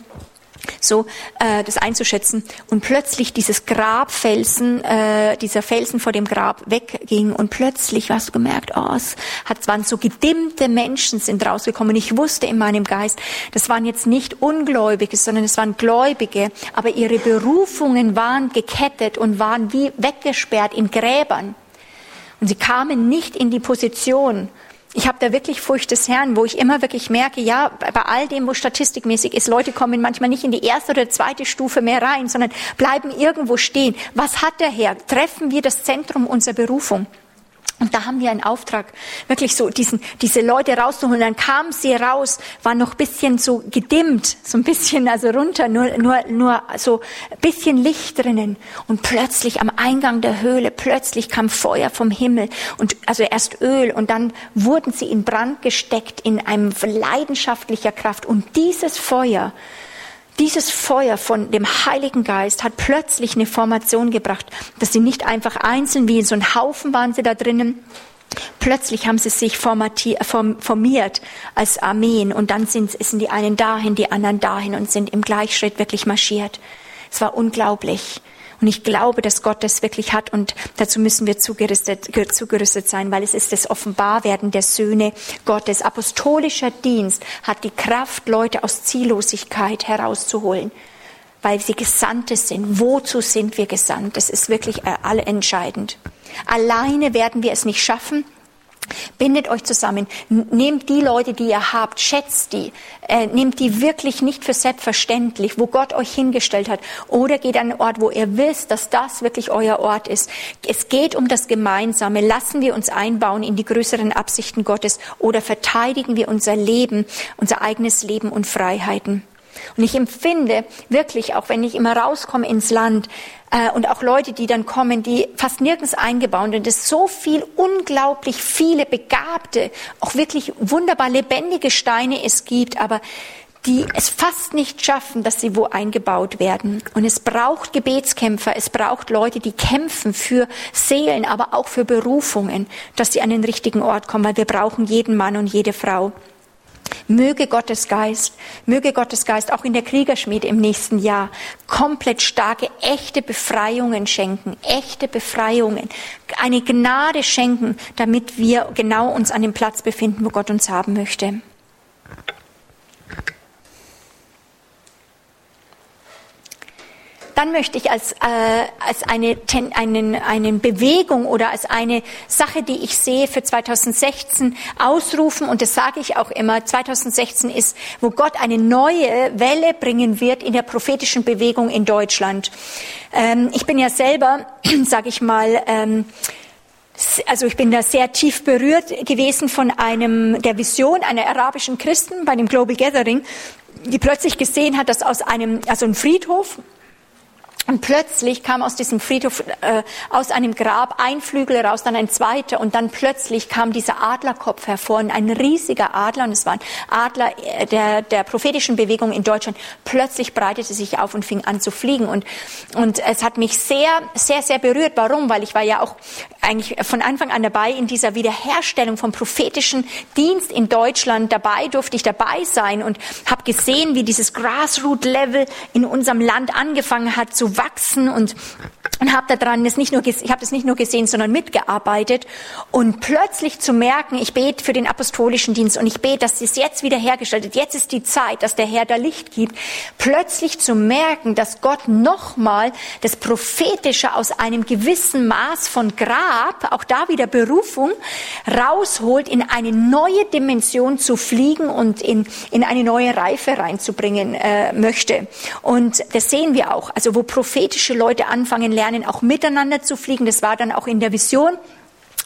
so äh, das einzuschätzen. Und plötzlich dieses Grabfelsen, äh, dieser Felsen vor dem Grab wegging und plötzlich hast du gemerkt, oh, es hat, waren so gedimmte Menschen sind rausgekommen. Ich wusste in meinem Geist, das waren jetzt nicht Ungläubige, sondern es waren Gläubige, aber ihre Berufungen waren gekettet und waren wie weggesperrt in Gräbern. Und sie kamen nicht in die Position, ich habe da wirklich Furcht des Herrn, wo ich immer wirklich merke, ja, bei all dem, wo statistikmäßig ist, Leute kommen manchmal nicht in die erste oder zweite Stufe mehr rein, sondern bleiben irgendwo stehen. Was hat der Herr? Treffen wir das Zentrum unserer Berufung? Und da haben wir einen Auftrag, wirklich so diesen, diese Leute rauszuholen. Dann kamen sie raus, war noch bisschen so gedimmt, so ein bisschen also runter, nur, nur, nur so ein bisschen Licht drinnen. Und plötzlich am Eingang der Höhle, plötzlich kam Feuer vom Himmel und also erst Öl und dann wurden sie in Brand gesteckt in einem leidenschaftlicher Kraft. Und dieses Feuer, dieses Feuer von dem Heiligen Geist hat plötzlich eine Formation gebracht, dass sie nicht einfach einzeln wie in so ein Haufen waren sie da drinnen. Plötzlich haben sie sich formiert als Armeen und dann sind, sind die einen dahin, die anderen dahin und sind im Gleichschritt wirklich marschiert. Es war unglaublich. Und ich glaube, dass Gott das wirklich hat und dazu müssen wir zugerüstet, zugerüstet sein, weil es ist das Offenbarwerden der Söhne Gottes. Apostolischer Dienst hat die Kraft, Leute aus Ziellosigkeit herauszuholen, weil sie Gesandte sind. Wozu sind wir gesandt? Das ist wirklich äh, allentscheidend. Alleine werden wir es nicht schaffen. Bindet euch zusammen, nehmt die Leute, die ihr habt, schätzt die, äh, nehmt die wirklich nicht für selbstverständlich, wo Gott euch hingestellt hat, oder geht an einen Ort, wo ihr wisst, dass das wirklich euer Ort ist. Es geht um das Gemeinsame. Lassen wir uns einbauen in die größeren Absichten Gottes oder verteidigen wir unser Leben, unser eigenes Leben und Freiheiten. Und ich empfinde wirklich, auch wenn ich immer rauskomme ins Land äh, und auch Leute, die dann kommen, die fast nirgends eingebaut sind, es so viel, unglaublich viele begabte, auch wirklich wunderbar lebendige Steine es gibt, aber die es fast nicht schaffen, dass sie wo eingebaut werden. Und es braucht Gebetskämpfer, es braucht Leute, die kämpfen für Seelen, aber auch für Berufungen, dass sie an den richtigen Ort kommen, weil wir brauchen jeden Mann und jede Frau. Möge Gottes Geist, möge Gottes Geist auch in der Kriegerschmiede im nächsten Jahr komplett starke, echte Befreiungen schenken, echte Befreiungen, eine Gnade schenken, damit wir genau uns an dem Platz befinden, wo Gott uns haben möchte. Dann möchte ich als, äh, als eine, einen, eine Bewegung oder als eine Sache, die ich sehe für 2016 ausrufen, und das sage ich auch immer, 2016 ist, wo Gott eine neue Welle bringen wird in der prophetischen Bewegung in Deutschland. Ähm, ich bin ja selber, sage ich mal, ähm, also ich bin da sehr tief berührt gewesen von einem der Vision einer arabischen Christen bei dem Global Gathering, die plötzlich gesehen hat, dass aus einem also ein Friedhof Und plötzlich kam aus diesem Friedhof, äh, aus einem Grab ein Flügel raus, dann ein zweiter und dann plötzlich kam dieser Adlerkopf hervor, ein riesiger Adler und es war ein Adler äh, der, der prophetischen Bewegung in Deutschland. Plötzlich breitete sich auf und fing an zu fliegen und, und es hat mich sehr, sehr, sehr berührt. Warum? Weil ich war ja auch eigentlich von Anfang an dabei in dieser Wiederherstellung vom prophetischen Dienst in Deutschland. Dabei durfte ich dabei sein und habe gesehen, wie dieses Grassroot-Level in unserem Land angefangen hat zu wachsen und, und habe daran das nicht nur, ich habe das nicht nur gesehen, sondern mitgearbeitet und plötzlich zu merken, ich bete für den apostolischen Dienst und ich bete, dass es jetzt wieder hergestellt. Jetzt ist die Zeit, dass der Herr da Licht gibt. Plötzlich zu merken, dass Gott nochmal das Prophetische aus einem gewissen Maß von Grab, auch da wieder Berufung, rausholt, in eine neue Dimension zu fliegen und in, in eine neue Reife reinzubringen äh, möchte. Und das sehen wir auch. Also wo prophetische Leute anfangen lernen, auch miteinander zu fliegen. Das war dann auch in der Vision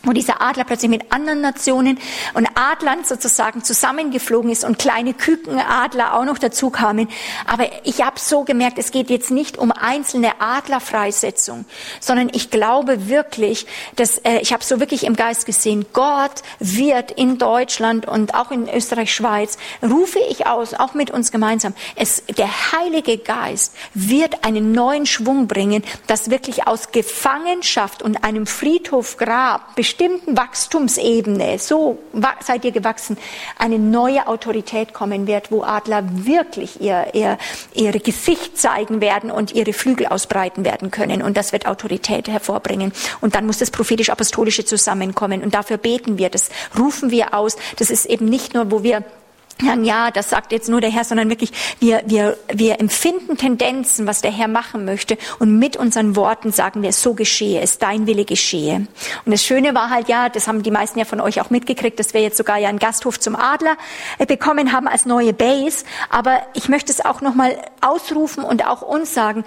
wo dieser Adler plötzlich mit anderen Nationen und Adlern sozusagen zusammengeflogen ist und kleine Kükenadler auch noch dazu kamen. Aber ich habe so gemerkt, es geht jetzt nicht um einzelne Adlerfreisetzung, sondern ich glaube wirklich, dass äh, ich habe so wirklich im Geist gesehen, Gott wird in Deutschland und auch in Österreich, Schweiz, rufe ich aus, auch mit uns gemeinsam, es, der Heilige Geist wird einen neuen Schwung bringen, dass wirklich aus Gefangenschaft und einem Friedhof Grab bestimmten Wachstumsebene, so seid ihr gewachsen, eine neue Autorität kommen wird, wo Adler wirklich ihr, ihr, ihre Gesicht zeigen werden und ihre Flügel ausbreiten werden können. Und das wird Autorität hervorbringen. Und dann muss das prophetisch-apostolische zusammenkommen. Und dafür beten wir, das rufen wir aus. Das ist eben nicht nur, wo wir ja, das sagt jetzt nur der Herr, sondern wirklich, wir, wir, wir empfinden Tendenzen, was der Herr machen möchte und mit unseren Worten sagen wir, so geschehe es, dein Wille geschehe. Und das Schöne war halt ja, das haben die meisten ja von euch auch mitgekriegt, dass wir jetzt sogar ja einen Gasthof zum Adler äh, bekommen haben als neue Base. Aber ich möchte es auch nochmal ausrufen und auch uns sagen,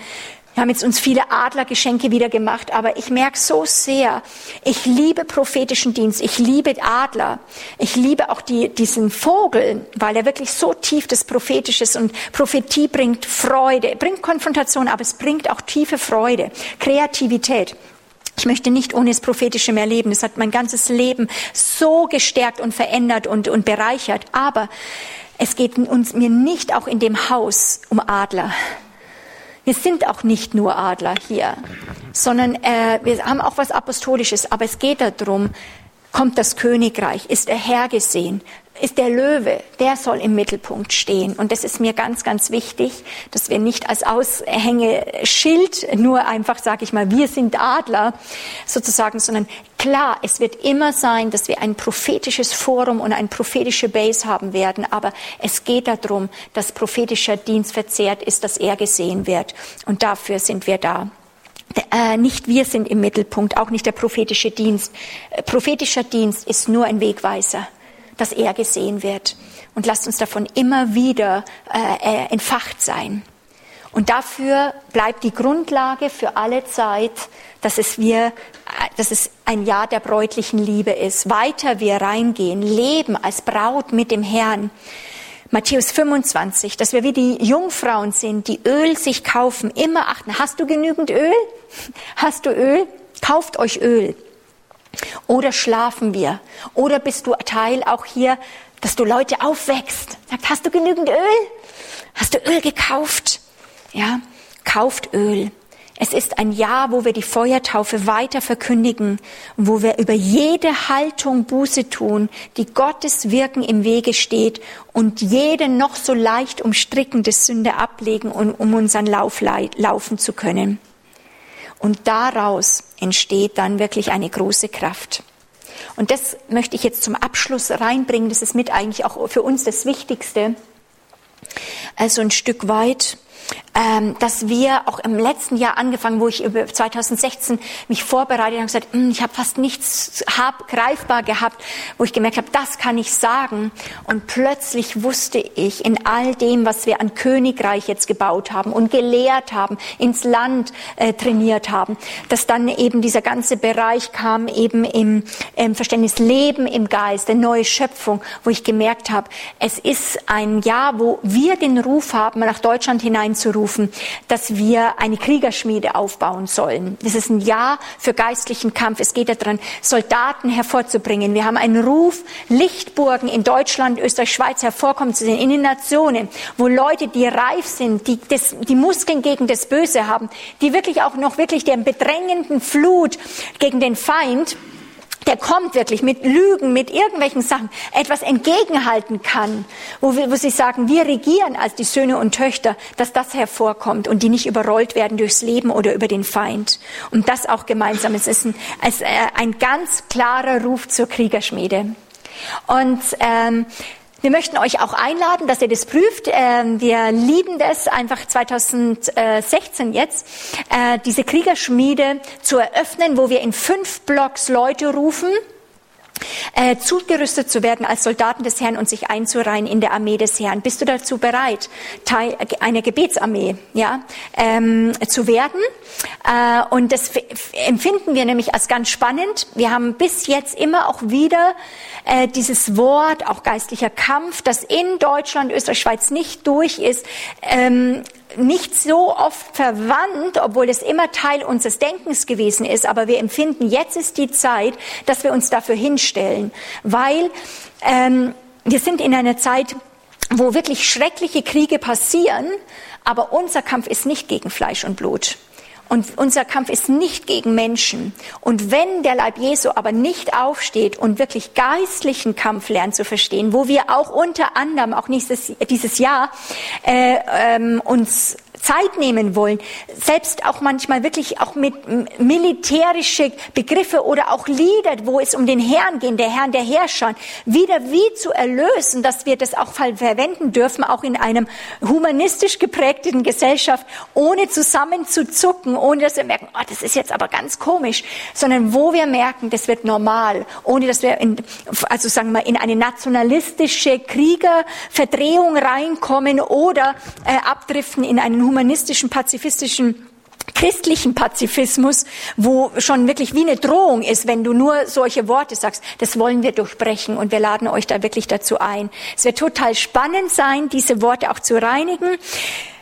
wir haben jetzt uns viele Adlergeschenke wieder gemacht, aber ich merke so sehr, ich liebe prophetischen Dienst, ich liebe Adler, ich liebe auch die, diesen Vogel, weil er wirklich so tief das Prophetische ist und Prophetie bringt Freude, bringt Konfrontation, aber es bringt auch tiefe Freude, Kreativität. Ich möchte nicht ohne das Prophetische mehr leben. Das hat mein ganzes Leben so gestärkt und verändert und, und bereichert. Aber es geht uns mir nicht auch in dem Haus um Adler. Wir sind auch nicht nur Adler hier, sondern äh, wir haben auch was Apostolisches. Aber es geht darum, kommt das Königreich, ist er Herr gesehen, ist der Löwe, der soll im Mittelpunkt stehen. Und das ist mir ganz, ganz wichtig, dass wir nicht als Aushängeschild nur einfach, sage ich mal, wir sind Adler sozusagen, sondern klar, es wird immer sein, dass wir ein prophetisches Forum und eine prophetische Base haben werden. Aber es geht darum, dass prophetischer Dienst verzehrt ist, dass er gesehen wird. Und dafür sind wir da. Äh, nicht wir sind im Mittelpunkt, auch nicht der prophetische Dienst. Äh, prophetischer Dienst ist nur ein Wegweiser dass er gesehen wird. Und lasst uns davon immer wieder äh, äh, entfacht sein. Und dafür bleibt die Grundlage für alle Zeit, dass es wir, dass es ein Jahr der bräutlichen Liebe ist. Weiter wir reingehen, leben als Braut mit dem Herrn. Matthäus 25, dass wir wie die Jungfrauen sind, die Öl sich kaufen, immer achten. Hast du genügend Öl? Hast du Öl? Kauft euch Öl. Oder schlafen wir? Oder bist du Teil auch hier, dass du Leute aufwächst? Sagt, hast du genügend Öl? Hast du Öl gekauft? Ja, kauft Öl. Es ist ein Jahr, wo wir die Feuertaufe weiter verkündigen, wo wir über jede Haltung Buße tun, die Gottes Wirken im Wege steht und jede noch so leicht umstrickende Sünde ablegen, um, um unseren Lauf laufen zu können. Und daraus entsteht dann wirklich eine große Kraft. Und das möchte ich jetzt zum Abschluss reinbringen. Das ist mit eigentlich auch für uns das Wichtigste. Also ein Stück weit ähm, dass wir auch im letzten Jahr angefangen, wo ich über 2016 mich vorbereitet habe gesagt, hm, ich habe fast nichts hab, greifbar gehabt, wo ich gemerkt habe, das kann ich sagen. Und plötzlich wusste ich in all dem, was wir an Königreich jetzt gebaut haben und gelehrt haben, ins Land äh, trainiert haben, dass dann eben dieser ganze Bereich kam, eben im, im Verständnis Leben im Geist, eine neue Schöpfung, wo ich gemerkt habe, es ist ein Jahr, wo wir den Ruf haben, nach Deutschland hineinzurufen, aufgerufen, dass wir eine Kriegerschmiede aufbauen sollen. Das ist ein Jahr für geistlichen Kampf. Es geht daran, Soldaten hervorzubringen. Wir haben einen Ruf, Lichtburgen in Deutschland, Österreich, Schweiz hervorkommen zu sehen, in den Nationen, wo Leute, die reif sind, die das, die Muskeln gegen das Böse haben, die wirklich auch noch wirklich der bedrängenden Flut gegen den Feind der kommt wirklich mit Lügen, mit irgendwelchen Sachen, etwas entgegenhalten kann, wo, wir, wo sie sagen, wir regieren als die Söhne und Töchter, dass das hervorkommt und die nicht überrollt werden durchs Leben oder über den Feind. Und das auch gemeinsam. Es ist ein, es äh, ein ganz klarer Ruf zur Kriegerschmiede. Und ähm, wir möchten euch auch einladen, dass ihr das prüft. Ähm, wir lieben das einfach 2016 jetzt, äh, diese Kriegerschmiede zu eröffnen, wo wir in fünf Blocks Leute rufen, äh, zugerüstet zu werden als Soldaten des Herrn und sich einzureihen in der Armee des Herrn. Bist du dazu bereit, Teil einer Gebetsarmee ja, ähm, zu werden? Äh, und das empfinden wir nämlich als ganz spannend. Wir haben bis jetzt immer auch wieder äh, dieses Wort, auch geistlicher Kampf, das in Deutschland, Österreich, Schweiz nicht durch ist, ähm, nicht so oft verwandt, obwohl es immer Teil unseres Denkens gewesen ist. Aber wir empfinden, jetzt ist die Zeit, dass wir uns dafür hinstellen, weil ähm, wir sind in einer Zeit, wo wirklich schreckliche Kriege passieren, aber unser Kampf ist nicht gegen Fleisch und Blut. Und unser Kampf ist nicht gegen Menschen. Und wenn der Leib Jesu aber nicht aufsteht und wirklich geistlichen Kampf lernt zu verstehen, wo wir auch unter anderem auch nächstes, dieses Jahr äh, ähm, uns Zeit nehmen wollen, selbst auch manchmal wirklich auch mit militärische Begriffe oder auch Lieder, wo es um den Herrn geht, der Herrn der Herrscher, wieder wie zu erlösen, dass wir das auch verwenden dürfen, auch in einem humanistisch geprägten Gesellschaft, ohne zusammenzuzucken, ohne dass wir merken, oh, das ist jetzt aber ganz komisch, sondern wo wir merken, das wird normal, ohne dass wir in, also sagen wir, in eine nationalistische Kriegerverdrehung reinkommen oder äh, abdriften in einen humanistischen, pazifistischen christlichen Pazifismus, wo schon wirklich wie eine Drohung ist, wenn du nur solche Worte sagst. Das wollen wir durchbrechen und wir laden euch da wirklich dazu ein. Es wird total spannend sein, diese Worte auch zu reinigen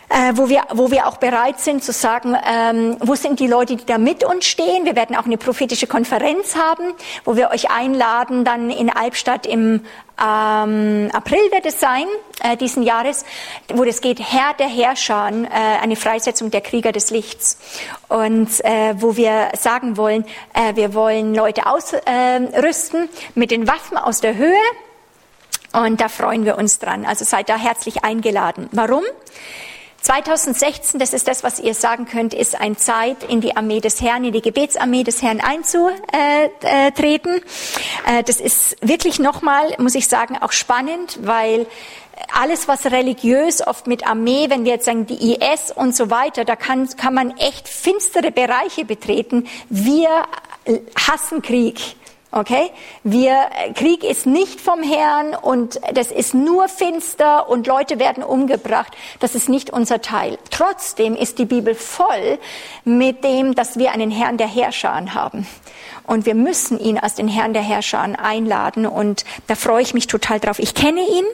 äh, wo, wir, wo wir auch bereit sind zu sagen, ähm, wo sind die Leute, die da mit uns stehen. Wir werden auch eine prophetische Konferenz haben, wo wir euch einladen, dann in Albstadt im ähm, April wird es sein, äh, diesen Jahres, wo es geht, Herr der Herrscher, äh, eine Freisetzung der Krieger des Lichts. Und äh, wo wir sagen wollen, äh, wir wollen Leute ausrüsten äh, mit den Waffen aus der Höhe. Und da freuen wir uns dran. Also seid da herzlich eingeladen. Warum? 2016, das ist das, was ihr sagen könnt, ist ein Zeit, in die Armee des Herrn, in die Gebetsarmee des Herrn einzutreten. Äh, das ist wirklich nochmal, muss ich sagen, auch spannend, weil alles, was religiös oft mit Armee, wenn wir jetzt sagen, die IS und so weiter, da kann, kann man echt finstere Bereiche betreten. Wir hassen Krieg. Okay? Wir, Krieg ist nicht vom Herrn und das ist nur finster und Leute werden umgebracht. Das ist nicht unser Teil. Trotzdem ist die Bibel voll mit dem, dass wir einen Herrn der Herrscher haben. Und wir müssen ihn als den Herrn der Herrscher einladen und da freue ich mich total drauf. Ich kenne ihn.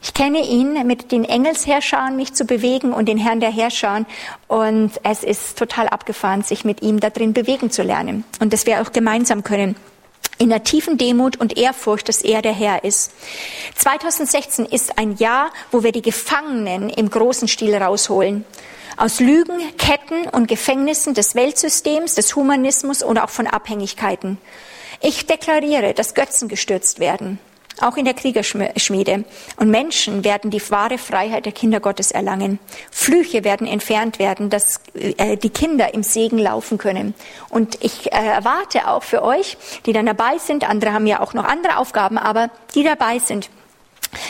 Ich kenne ihn, mit den Engelsherrschern mich zu bewegen und den Herrn der Herrscher. Und es ist total abgefahren, sich mit ihm da drin bewegen zu lernen. Und dass wir auch gemeinsam können in der tiefen Demut und Ehrfurcht, dass er der Herr ist. 2016 ist ein Jahr, wo wir die Gefangenen im großen Stil rausholen. Aus Lügen, Ketten und Gefängnissen des Weltsystems, des Humanismus oder auch von Abhängigkeiten. Ich deklariere, dass Götzen gestürzt werden auch in der Kriegerschmiede. Und Menschen werden die wahre Freiheit der Kinder Gottes erlangen. Flüche werden entfernt werden, dass äh, die Kinder im Segen laufen können. Und ich äh, erwarte auch für euch, die dann dabei sind, andere haben ja auch noch andere Aufgaben, aber die dabei sind,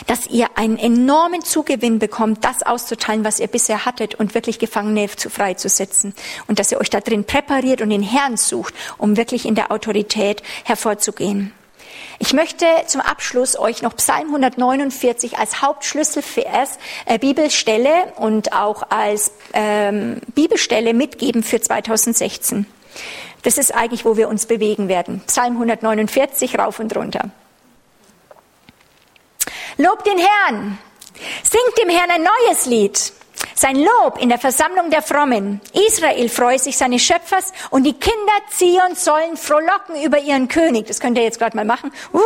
dass ihr einen enormen Zugewinn bekommt, das auszuteilen, was ihr bisher hattet und wirklich Gefangene zu freizusetzen. Und dass ihr euch da drin präpariert und den Herrn sucht, um wirklich in der Autorität hervorzugehen. Ich möchte zum Abschluss euch noch Psalm 149 als Hauptschlüsselvers äh, Bibelstelle und auch als ähm, Bibelstelle mitgeben für 2016. Das ist eigentlich, wo wir uns bewegen werden. Psalm 149 rauf und runter. Lobt den Herrn, singt dem Herrn ein neues Lied. Sein Lob in der Versammlung der Frommen. Israel freue sich seines Schöpfers und die Kinder Zion sollen frohlocken über ihren König. Das könnt ihr jetzt gerade mal machen. Uh!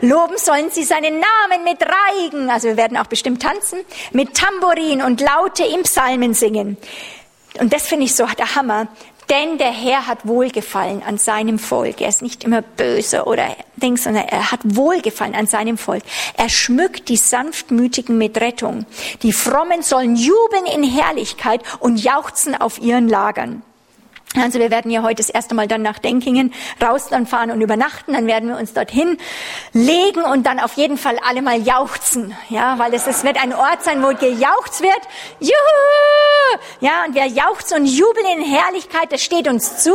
Loben sollen sie seinen Namen mit Reigen, also wir werden auch bestimmt tanzen, mit Tambourin und Laute im Psalmen singen. Und das finde ich so der Hammer. Denn der Herr hat Wohlgefallen an seinem Volk. Er ist nicht immer böse oder Dings, sondern er hat Wohlgefallen an seinem Volk. Er schmückt die Sanftmütigen mit Rettung. Die Frommen sollen jubeln in Herrlichkeit und jauchzen auf ihren Lagern. Also wir werden ja heute das erste Mal dann nach Denkingen raus dann fahren und übernachten. Dann werden wir uns dorthin legen und dann auf jeden Fall alle mal jauchzen. Ja, weil es, es wird ein Ort sein, wo gejauchzt wird. Juhu! Ja, und wir jauchzen und jubeln in Herrlichkeit. Das steht uns zu.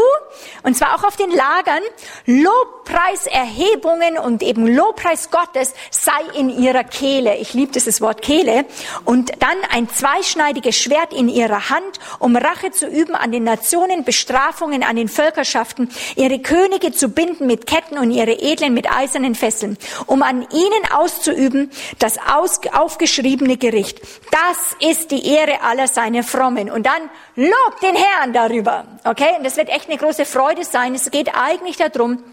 Und zwar auch auf den Lagern. Lobpreiserhebungen und eben Lobpreis Gottes sei in ihrer Kehle. Ich liebe dieses Wort Kehle. Und dann ein zweischneidiges Schwert in ihrer Hand, um Rache zu üben an den Nationen, Bestrafungen an den Völkerschaften, ihre Könige zu binden mit Ketten und ihre Edlen mit eisernen Fesseln, um an ihnen auszuüben das aufgeschriebene Gericht. Das ist die Ehre aller seiner Frommen. Und dann lobt den Herrn darüber. Okay? Und das wird echt eine große Freude sein. Es geht eigentlich darum,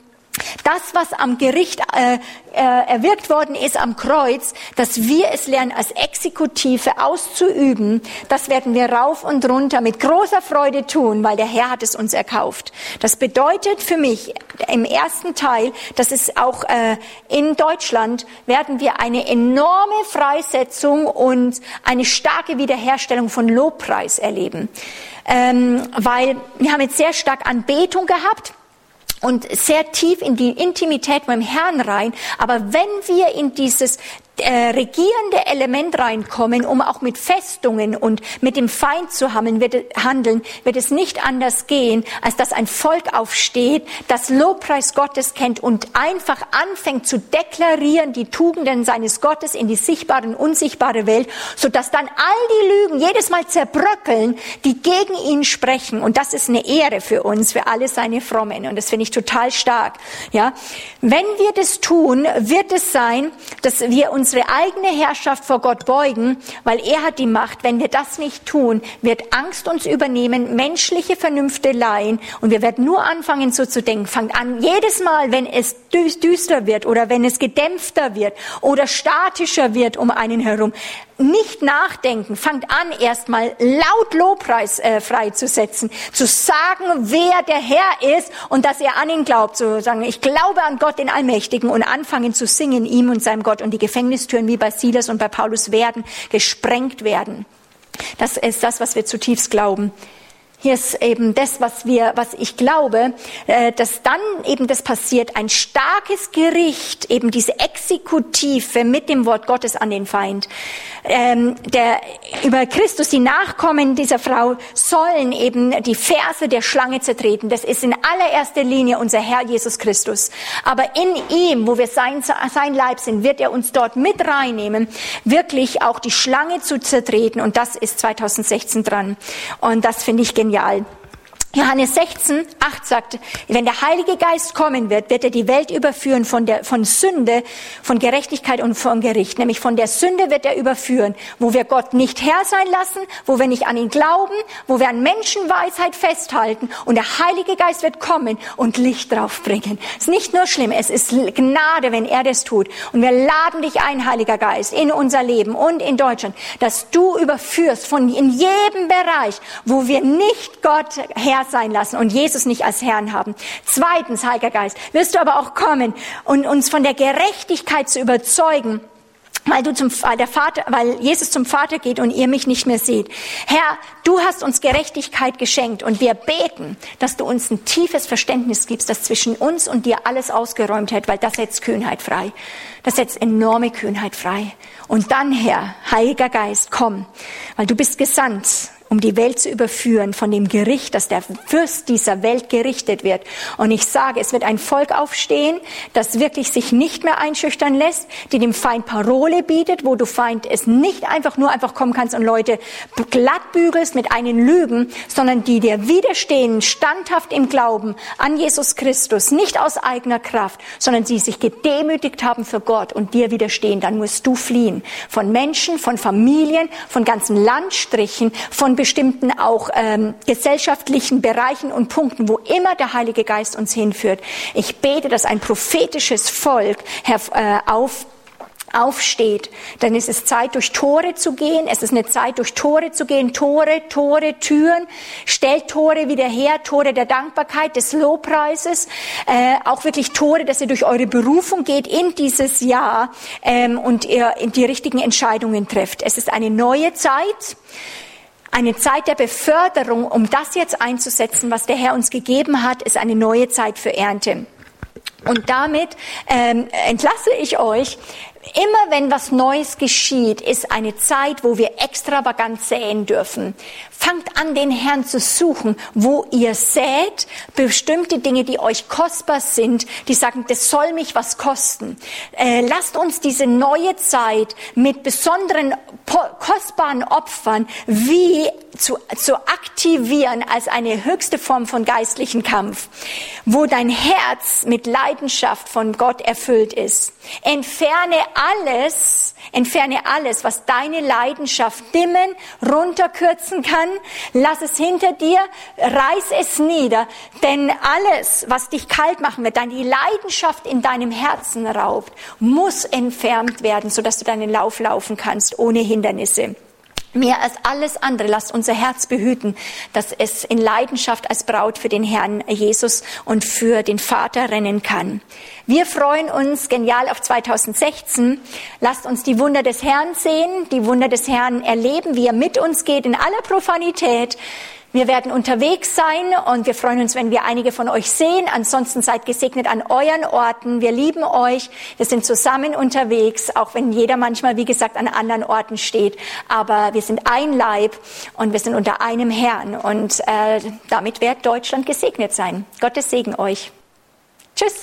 das, was am Gericht äh, äh, erwirkt worden ist am Kreuz, dass wir es lernen, als Exekutive auszuüben, das werden wir rauf und runter mit großer Freude tun, weil der Herr hat es uns erkauft. Das bedeutet für mich im ersten Teil, dass es auch äh, in Deutschland werden wir eine enorme Freisetzung und eine starke Wiederherstellung von Lobpreis erleben. Ähm, weil wir haben jetzt sehr stark Anbetung gehabt und sehr tief in die Intimität mit dem Herrn rein. Aber wenn wir in dieses äh, regierende Element reinkommen, um auch mit Festungen und mit dem Feind zu handeln wird, handeln, wird es nicht anders gehen, als dass ein Volk aufsteht, das Lobpreis Gottes kennt und einfach anfängt zu deklarieren die Tugenden seines Gottes in die sichtbare und unsichtbare Welt, so dass dann all die Lügen jedes Mal zerbröckeln, die gegen ihn sprechen. Und das ist eine Ehre für uns, für alle seine Frommen. Und das finde ich total stark. Ja, wenn wir das tun, wird es sein, dass wir uns unsere eigene Herrschaft vor Gott beugen, weil er hat die Macht. Wenn wir das nicht tun, wird Angst uns übernehmen, menschliche Vernünfte leihen und wir werden nur anfangen so zu denken. Fangt an, jedes Mal, wenn es düster wird oder wenn es gedämpfter wird oder statischer wird um einen herum, nicht nachdenken, fangt an, erstmal laut Lobpreis äh, freizusetzen, zu sagen, wer der Herr ist und dass er an ihn glaubt, zu sagen, ich glaube an Gott den Allmächtigen und anfangen zu singen, ihm und seinem Gott und die Gefängnistüren wie bei Silas und bei Paulus werden gesprengt werden. Das ist das, was wir zutiefst glauben. Hier ist eben das, was wir, was ich glaube, äh, dass dann eben das passiert, ein starkes Gericht, eben diese Exekutive mit dem Wort Gottes an den Feind. Ähm, der, über Christus, die Nachkommen dieser Frau, sollen eben die Verse der Schlange zertreten. Das ist in allererster Linie unser Herr Jesus Christus. Aber in ihm, wo wir sein, sein Leib sind, wird er uns dort mit reinnehmen, wirklich auch die Schlange zu zertreten. Und das ist 2016 dran. Und das finde ich genial genial. Johannes 16, 8 sagt, wenn der Heilige Geist kommen wird, wird er die Welt überführen von der, von Sünde, von Gerechtigkeit und vom Gericht. Nämlich von der Sünde wird er überführen, wo wir Gott nicht Herr sein lassen, wo wir nicht an ihn glauben, wo wir an Menschenweisheit festhalten und der Heilige Geist wird kommen und Licht draufbringen. Es ist nicht nur schlimm, es ist Gnade, wenn er das tut. Und wir laden dich ein, Heiliger Geist, in unser Leben und in Deutschland, dass du überführst von in jedem Bereich, wo wir nicht Gott Herr sein lassen und Jesus nicht als Herrn haben. Zweitens, Heiliger Geist, wirst du aber auch kommen und uns von der Gerechtigkeit zu überzeugen, weil du zum weil der Vater, weil Jesus zum Vater geht und ihr mich nicht mehr seht. Herr, du hast uns Gerechtigkeit geschenkt und wir beten, dass du uns ein tiefes Verständnis gibst, das zwischen uns und dir alles ausgeräumt hat, weil das setzt Kühnheit frei. Das setzt enorme Kühnheit frei. Und dann, Herr, Heiliger Geist, komm, weil du bist gesandt um die Welt zu überführen von dem Gericht, dass der Fürst dieser Welt gerichtet wird. Und ich sage, es wird ein Volk aufstehen, das wirklich sich nicht mehr einschüchtern lässt, die dem Feind Parole bietet, wo du Feind es nicht einfach nur einfach kommen kannst und Leute glatt bügelst mit einen Lügen, sondern die dir widerstehen, standhaft im Glauben an Jesus Christus, nicht aus eigener Kraft, sondern sie sich gedemütigt haben für Gott und dir widerstehen, dann musst du fliehen. Von Menschen, von Familien, von ganzen Landstrichen, von bestimmten auch ähm, gesellschaftlichen Bereichen und Punkten, wo immer der Heilige Geist uns hinführt. Ich bete, dass ein prophetisches Volk äh, auf aufsteht. Dann ist es Zeit, durch Tore zu gehen. Es ist eine Zeit, durch Tore zu gehen. Tore, Tore, Türen. Stellt Tore wieder her. Tore der Dankbarkeit, des Lobpreises. Äh, auch wirklich Tore, dass ihr durch eure Berufung geht in dieses Jahr ähm, und ihr die richtigen Entscheidungen trefft. Es ist eine neue Zeit. Eine Zeit der Beförderung, um das jetzt einzusetzen, was der Herr uns gegeben hat, ist eine neue Zeit für Ernte. Und damit ähm, entlasse ich euch Immer wenn was Neues geschieht, ist eine Zeit, wo wir extravagant säen dürfen. Fangt an, den Herrn zu suchen, wo ihr sät, bestimmte Dinge, die euch kostbar sind, die sagen, das soll mich was kosten. Äh, lasst uns diese neue Zeit mit besonderen kostbaren Opfern wie zu, zu aktivieren als eine höchste Form von geistlichen Kampf, wo dein Herz mit Leidenschaft von Gott erfüllt ist. Entferne alles, entferne alles, was deine Leidenschaft dimmen, runterkürzen kann. Lass es hinter dir, reiß es nieder, denn alles, was dich kalt machen wird, deine Leidenschaft in deinem Herzen raubt, muss entfernt werden, sodass du deinen Lauf laufen kannst ohne Hindernisse. Mehr als alles andere, lasst unser Herz behüten, dass es in Leidenschaft als Braut für den Herrn Jesus und für den Vater rennen kann. Wir freuen uns genial auf 2016. Lasst uns die Wunder des Herrn sehen, die Wunder des Herrn erleben, wie er mit uns geht in aller Profanität. Wir werden unterwegs sein und wir freuen uns, wenn wir einige von euch sehen. Ansonsten seid gesegnet an euren Orten. Wir lieben euch. Wir sind zusammen unterwegs, auch wenn jeder manchmal, wie gesagt, an anderen Orten steht. Aber wir sind ein Leib und wir sind unter einem Herrn. Und äh, damit wird Deutschland gesegnet sein. Gottes Segen euch. Tschüss.